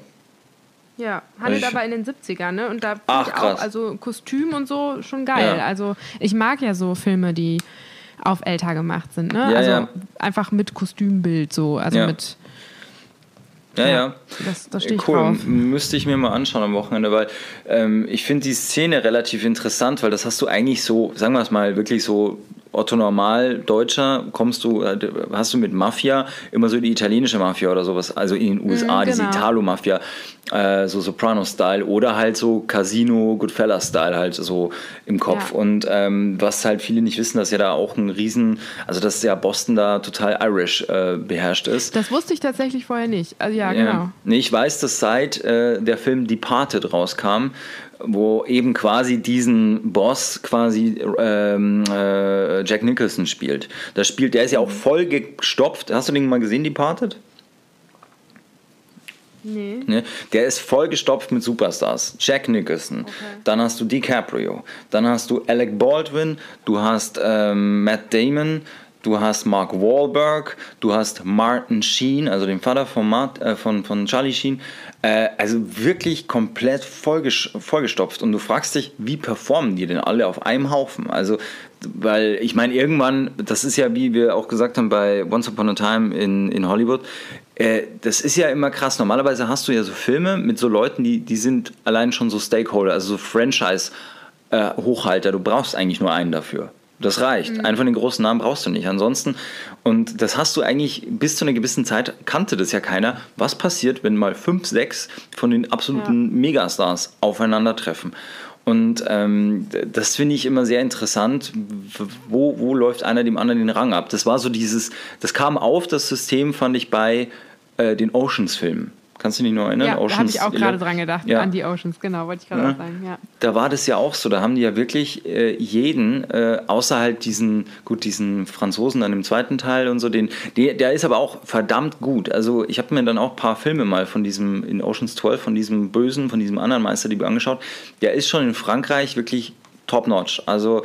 B: Ja, handelt aber in den 70ern, ne? Und da Ach, ich auch, also Kostüm und so schon geil. Ja. Also ich mag ja so Filme, die auf älter gemacht sind, ne? Ja, also ja. einfach mit Kostümbild so, also mit
A: ja, ja.
B: Das, das stehe ich
A: cool.
B: drauf.
A: Müsste ich mir mal anschauen am Wochenende, weil ähm, ich finde die Szene relativ interessant, weil das hast du eigentlich so, sagen wir es mal, wirklich so Otto Normal Deutscher kommst du, äh, hast du mit Mafia immer so die italienische Mafia oder sowas, also in den USA, mm, genau. diese Italo-Mafia, äh, so Soprano-Style oder halt so Casino, Goodfellas-Style halt so im Kopf. Ja. Und ähm, was halt viele nicht wissen, dass ja da auch ein Riesen, also dass ja Boston da total Irish äh, beherrscht ist.
B: Das wusste ich tatsächlich vorher nicht. Also ja, genau.
A: Nee, ich weiß, dass seit äh, der Film Departed rauskam, wo eben quasi diesen Boss quasi ähm, äh, Jack Nicholson spielt. Das spielt, der ist ja auch voll gestopft. Hast du den mal gesehen, Departed?
B: Nee. Ne?
A: Der ist vollgestopft mit Superstars. Jack Nicholson, okay. dann hast du DiCaprio, dann hast du Alec Baldwin, du hast ähm, Matt Damon, du hast Mark Wahlberg, du hast Martin Sheen, also den Vater von, Mart, äh, von, von Charlie Sheen. Äh, also wirklich komplett vollgestopft. Und du fragst dich, wie performen die denn alle auf einem Haufen? Also, weil ich meine, irgendwann, das ist ja, wie wir auch gesagt haben bei Once Upon a Time in, in Hollywood, äh, das ist ja immer krass. Normalerweise hast du ja so Filme mit so Leuten, die, die sind allein schon so Stakeholder, also so Franchise-Hochhalter. Äh, du brauchst eigentlich nur einen dafür. Das reicht. Mhm. Einen von den großen Namen brauchst du nicht. Ansonsten, und das hast du eigentlich bis zu einer gewissen Zeit, kannte das ja keiner. Was passiert, wenn mal fünf, sechs von den absoluten ja. Megastars aufeinandertreffen? Und ähm, das finde ich immer sehr interessant. Wo, wo läuft einer dem anderen den Rang ab? Das war so dieses, das kam auf, das System fand ich bei äh, den Oceans-Filmen. Kannst du dich noch erinnern?
B: Ja, Oceans da habe ich auch gerade dran gedacht, ja. an die Oceans, genau, wollte ich gerade ja. auch sagen. Ja.
A: Da war das ja auch so, da haben die ja wirklich äh, jeden, äh, außer halt diesen, gut, diesen Franzosen dann im zweiten Teil und so, den, der, der ist aber auch verdammt gut. Also ich habe mir dann auch ein paar Filme mal von diesem, in Oceans 12, von diesem Bösen, von diesem anderen Meister, die angeschaut. Der ist schon in Frankreich wirklich top-notch. Also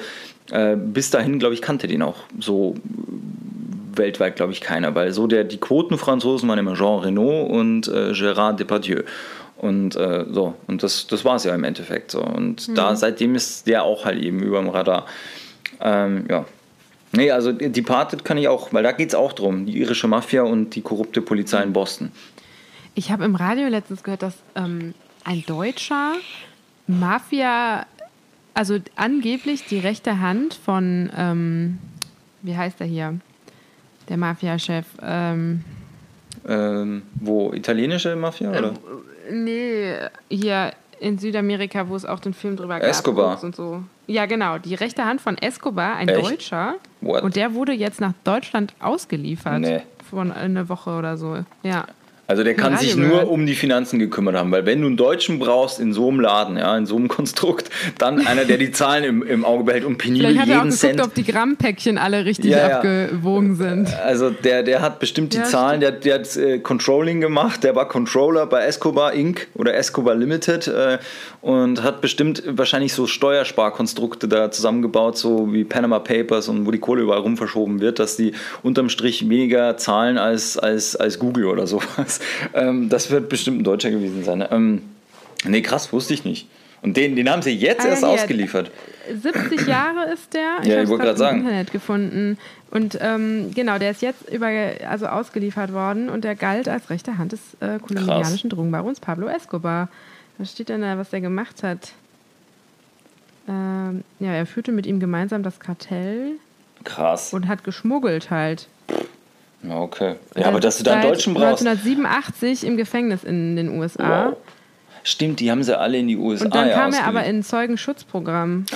A: äh, bis dahin, glaube ich, kannte den auch so weltweit, glaube ich, keiner, weil so der, die Quotenfranzosen waren immer Jean Reno und äh, Gérard Depardieu. Und äh, so, und das, das war es ja im Endeffekt so. Und mhm. da seitdem ist der auch halt eben über dem Radar. Ähm, ja. Nee, also Departed kann ich auch, weil da geht es auch drum, die irische Mafia und die korrupte Polizei in Boston.
B: Ich habe im Radio letztens gehört, dass ähm, ein deutscher Mafia, also angeblich die rechte Hand von, ähm, wie heißt er hier? Der Mafia-Chef. Ähm,
A: ähm, wo? Italienische Mafia? Oder?
B: Äh, nee, hier in Südamerika, wo es auch den Film drüber gab.
A: Escobar.
B: Und so. Ja, genau. Die rechte Hand von Escobar, ein Echt? Deutscher. What? Und der wurde jetzt nach Deutschland ausgeliefert. Nee. Von einer Woche oder so. Ja.
A: Also der kann sich nur um die Finanzen gekümmert haben, weil wenn du einen Deutschen brauchst in so einem Laden, ja, in so einem Konstrukt, dann einer, der die Zahlen im, im Auge behält und penibel
B: jeden
A: hat er auch
B: geguckt,
A: Cent.
B: ob die Grammpäckchen alle richtig ja, abgewogen sind.
A: Also der, der hat bestimmt die ja, Zahlen, der, der hat äh, Controlling gemacht, der war Controller bei Escobar Inc. oder Escobar Limited äh, und hat bestimmt wahrscheinlich so Steuersparkonstrukte da zusammengebaut, so wie Panama Papers und wo die Kohle überall rum verschoben wird, dass die unterm Strich weniger zahlen als, als, als Google oder sowas. Ähm, das wird bestimmt ein Deutscher gewesen sein. Ähm, nee, krass, wusste ich nicht. Und den, den haben sie jetzt ah, erst hier, ausgeliefert.
B: 70 Jahre ist der.
A: Ich ja, ich wollte gerade sagen.
B: Internet gefunden. Und ähm, genau, der ist jetzt über, also ausgeliefert worden und der galt als rechte Hand des äh, kolumbianischen Drogenbarons Pablo Escobar. Was steht denn da, was der gemacht hat? Ähm, ja, er führte mit ihm gemeinsam das Kartell
A: Krass.
B: und hat geschmuggelt halt.
A: Ja, okay. Ja, aber dass du da einen Deutschen brauchst.
B: 1987 im Gefängnis in den USA.
A: Wow. Stimmt, die haben sie alle in die USA
B: Und dann
A: ja
B: kam er aber in Zeugenschutzprogramm.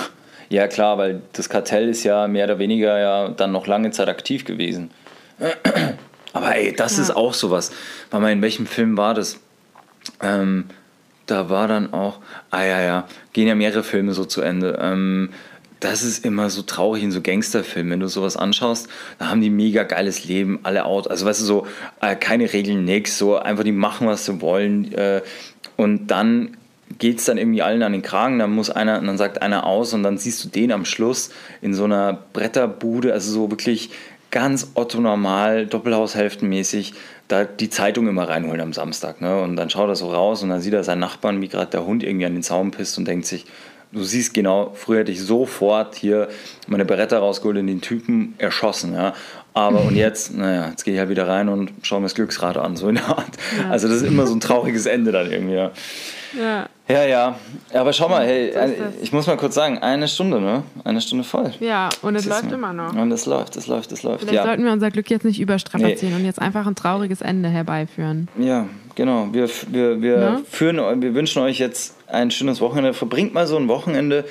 A: Ja, klar, weil das Kartell ist ja mehr oder weniger ja dann noch lange Zeit aktiv gewesen. Aber ey, das ist auch sowas. Warte mal, in welchem Film war das? Ähm, da war dann auch, ah ja, ja, gehen ja mehrere Filme so zu Ende. Ähm, das ist immer so traurig in so Gangsterfilmen, wenn du sowas anschaust, da haben die mega geiles Leben, alle out, also weißt du, so äh, keine Regeln, nix, so einfach die machen, was sie wollen äh, und dann geht es dann irgendwie allen an den Kragen, dann muss einer, dann sagt einer aus und dann siehst du den am Schluss in so einer Bretterbude, also so wirklich ganz Otto normal, Doppelhaushälftenmäßig, da die Zeitung immer reinholen am Samstag. Ne? Und dann schaut er so raus und dann sieht er seinen Nachbarn, wie gerade der Hund irgendwie an den Zaun pisst und denkt sich, du siehst genau, früher hätte ich sofort hier meine Beretta rausgeholt und den Typen erschossen. Ja? Aber und jetzt, naja, jetzt gehe ich halt wieder rein und schaue mir das Glücksrad an, so in der Art. Also das ist immer so ein trauriges Ende dann irgendwie. Ja.
B: Ja.
A: Ja, ja. Aber schau mal, hey, ich muss mal kurz sagen, eine Stunde, ne? Eine Stunde voll.
B: Ja, und es läuft
A: du?
B: immer noch.
A: Und es läuft, es läuft, es läuft.
B: Vielleicht
A: Ja.
B: sollten wir unser Glück jetzt nicht überstrapazieren und jetzt einfach ein trauriges Ende herbeiführen.
A: ja, genau. Wir, wir, wir,
B: Ne?
A: führen, wir wünschen euch jetzt ein schönes Wochenende. Verbringt mal so ein Wochenende.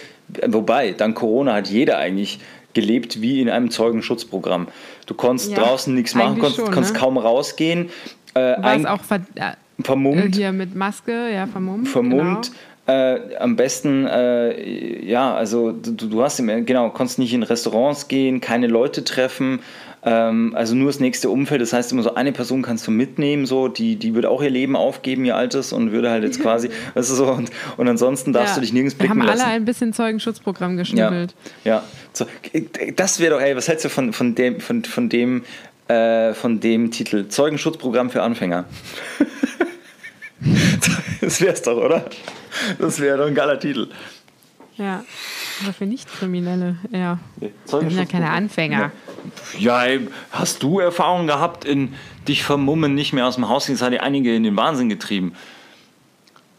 A: Wobei, dank Corona hat jeder eigentlich gelebt wie in einem Zeugenschutzprogramm. Du konntest
B: Ja,
A: draußen nichts machen, konntest,
B: schon,
A: konntest
B: ne?
A: kaum rausgehen. Äh,
B: War auch ver äh,
A: vermummt.
B: hier mit Maske, ja, vermummt.
A: vermummt.
B: Genau.
A: Äh, am besten, äh, ja, also du, du hast genau, konntest nicht in Restaurants gehen, keine Leute treffen, ähm, also nur das nächste Umfeld. Das heißt immer so, eine Person kannst du mitnehmen, so, die, die würde auch ihr Leben aufgeben, ihr Altes, und würde halt jetzt quasi, weißt du so, und, und ansonsten darfst
B: Ja.
A: du dich nirgends
B: Wir
A: blicken
B: haben alle
A: lassen.
B: ein bisschen Zeugenschutzprogramm
A: Ja,
B: geschnuppelt.
A: ja. So, das wäre doch, ey, was hältst du von, von dem, von, von dem, äh, von dem Titel? Zeugenschutzprogramm für Anfänger. das wär's doch, oder? Das wäre doch ein geiler Titel.
B: Ja. Aber für Nicht-Kriminelle, ja. Wir sind ja keine Anfänger.
A: Ja, ey, hast du Erfahrung gehabt in dich vermummen, nicht mehr aus dem Haus gehen? Das hat ja einige in den Wahnsinn getrieben.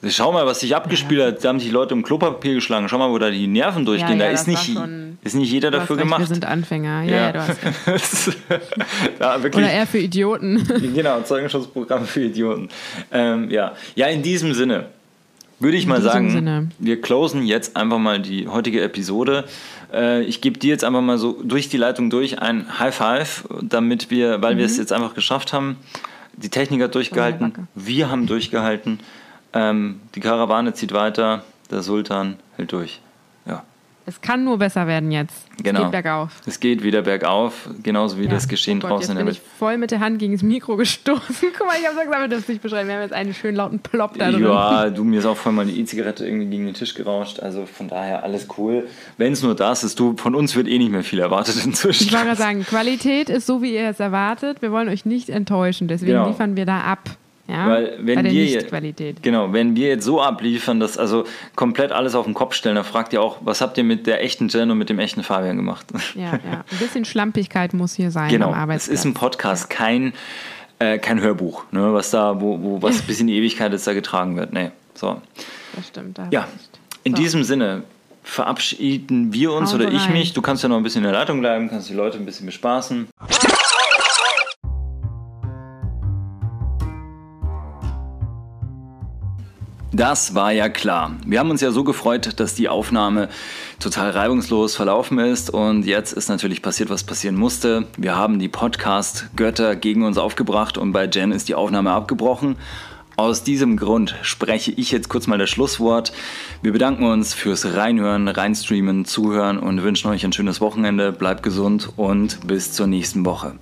A: Schau mal, was sich abgespielt hat. Da haben sich Leute um Klopapier geschlagen. Schau mal, wo da die Nerven durchgehen.
B: ja,
A: da
B: das
A: ist nicht,
B: schon-
A: ist nicht jeder dafür
B: recht,
A: gemacht.
B: Wir sind Anfänger. Ja, ja, du hast recht.
A: ja.
B: Oder eher für Idioten.
A: Genau, Zeugenschutzprogramm für Idioten. Ähm, ja. ja, in diesem Sinne würde ich mal
B: diesem
A: sagen,
B: Sinne.
A: wir closen jetzt einfach mal die heutige Episode. Äh, ich gebe dir jetzt einfach mal so durch die Leitung durch ein High Five, damit wir, weil wir es jetzt einfach geschafft haben. Die Technik hat durchgehalten,
B: Danke.
A: wir haben durchgehalten. Ähm, die Karawane zieht weiter, der Sultan hält durch.
B: Es kann nur besser werden jetzt.
A: Genau.
B: Es geht bergauf.
A: Es geht wieder bergauf, genauso wie
B: Ja.
A: das Geschehen
B: oh Gott,
A: draußen in
B: jetzt
A: der
B: bin ich voll mit der Hand gegen das Mikro gestoßen. Guck mal, ich habe gesagt, wir dürfen es nicht beschreiben. Wir haben jetzt einen schönen lauten Plop da drin.
A: Ja, du, mir ist auch vorhin mal die E-Zigarette irgendwie gegen den Tisch gerauscht. Also von daher alles cool. Wenn es nur das ist, du, von uns wird eh nicht mehr viel erwartet inzwischen.
B: Ich wollte gerade sagen, Qualität ist so, wie ihr es erwartet. Wir wollen euch nicht enttäuschen, deswegen
A: Genau.
B: liefern wir da ab. Ja?
A: Weil wenn wir
B: Nicht-Qualität.
A: Genau, wenn wir jetzt so abliefern, dass also komplett alles auf den Kopf stellen, dann fragt ihr auch, was habt ihr mit der echten Jen und mit dem echten Fabian gemacht?
B: Ja, ja. Ein bisschen Schlampigkeit muss hier sein
A: genau,
B: am
A: es
B: Arbeitsplatz.
A: ist ein Podcast, kein, äh, kein Hörbuch, ne, was da, wo, wo was bis in die Ewigkeit jetzt da getragen wird. Nee, so.
B: Das stimmt. Da
A: Ja, in
B: So.
A: diesem Sinne verabschieden wir uns
B: Hauen
A: oder
B: Sie
A: ich
B: rein.
A: mich. Du kannst ja noch ein bisschen in der Leitung bleiben, kannst die Leute ein bisschen bespaßen. Das war ja klar. Wir haben uns ja so gefreut, dass die Aufnahme total reibungslos verlaufen ist und jetzt ist natürlich passiert, was passieren musste. Wir haben die Podcast-Götter gegen uns aufgebracht und bei Jen ist die Aufnahme abgebrochen. Aus diesem Grund spreche ich jetzt kurz mal das Schlusswort. Wir bedanken uns fürs Reinhören, Reinstreamen, Zuhören und wünschen euch ein schönes Wochenende. Bleibt gesund und bis zur nächsten Woche.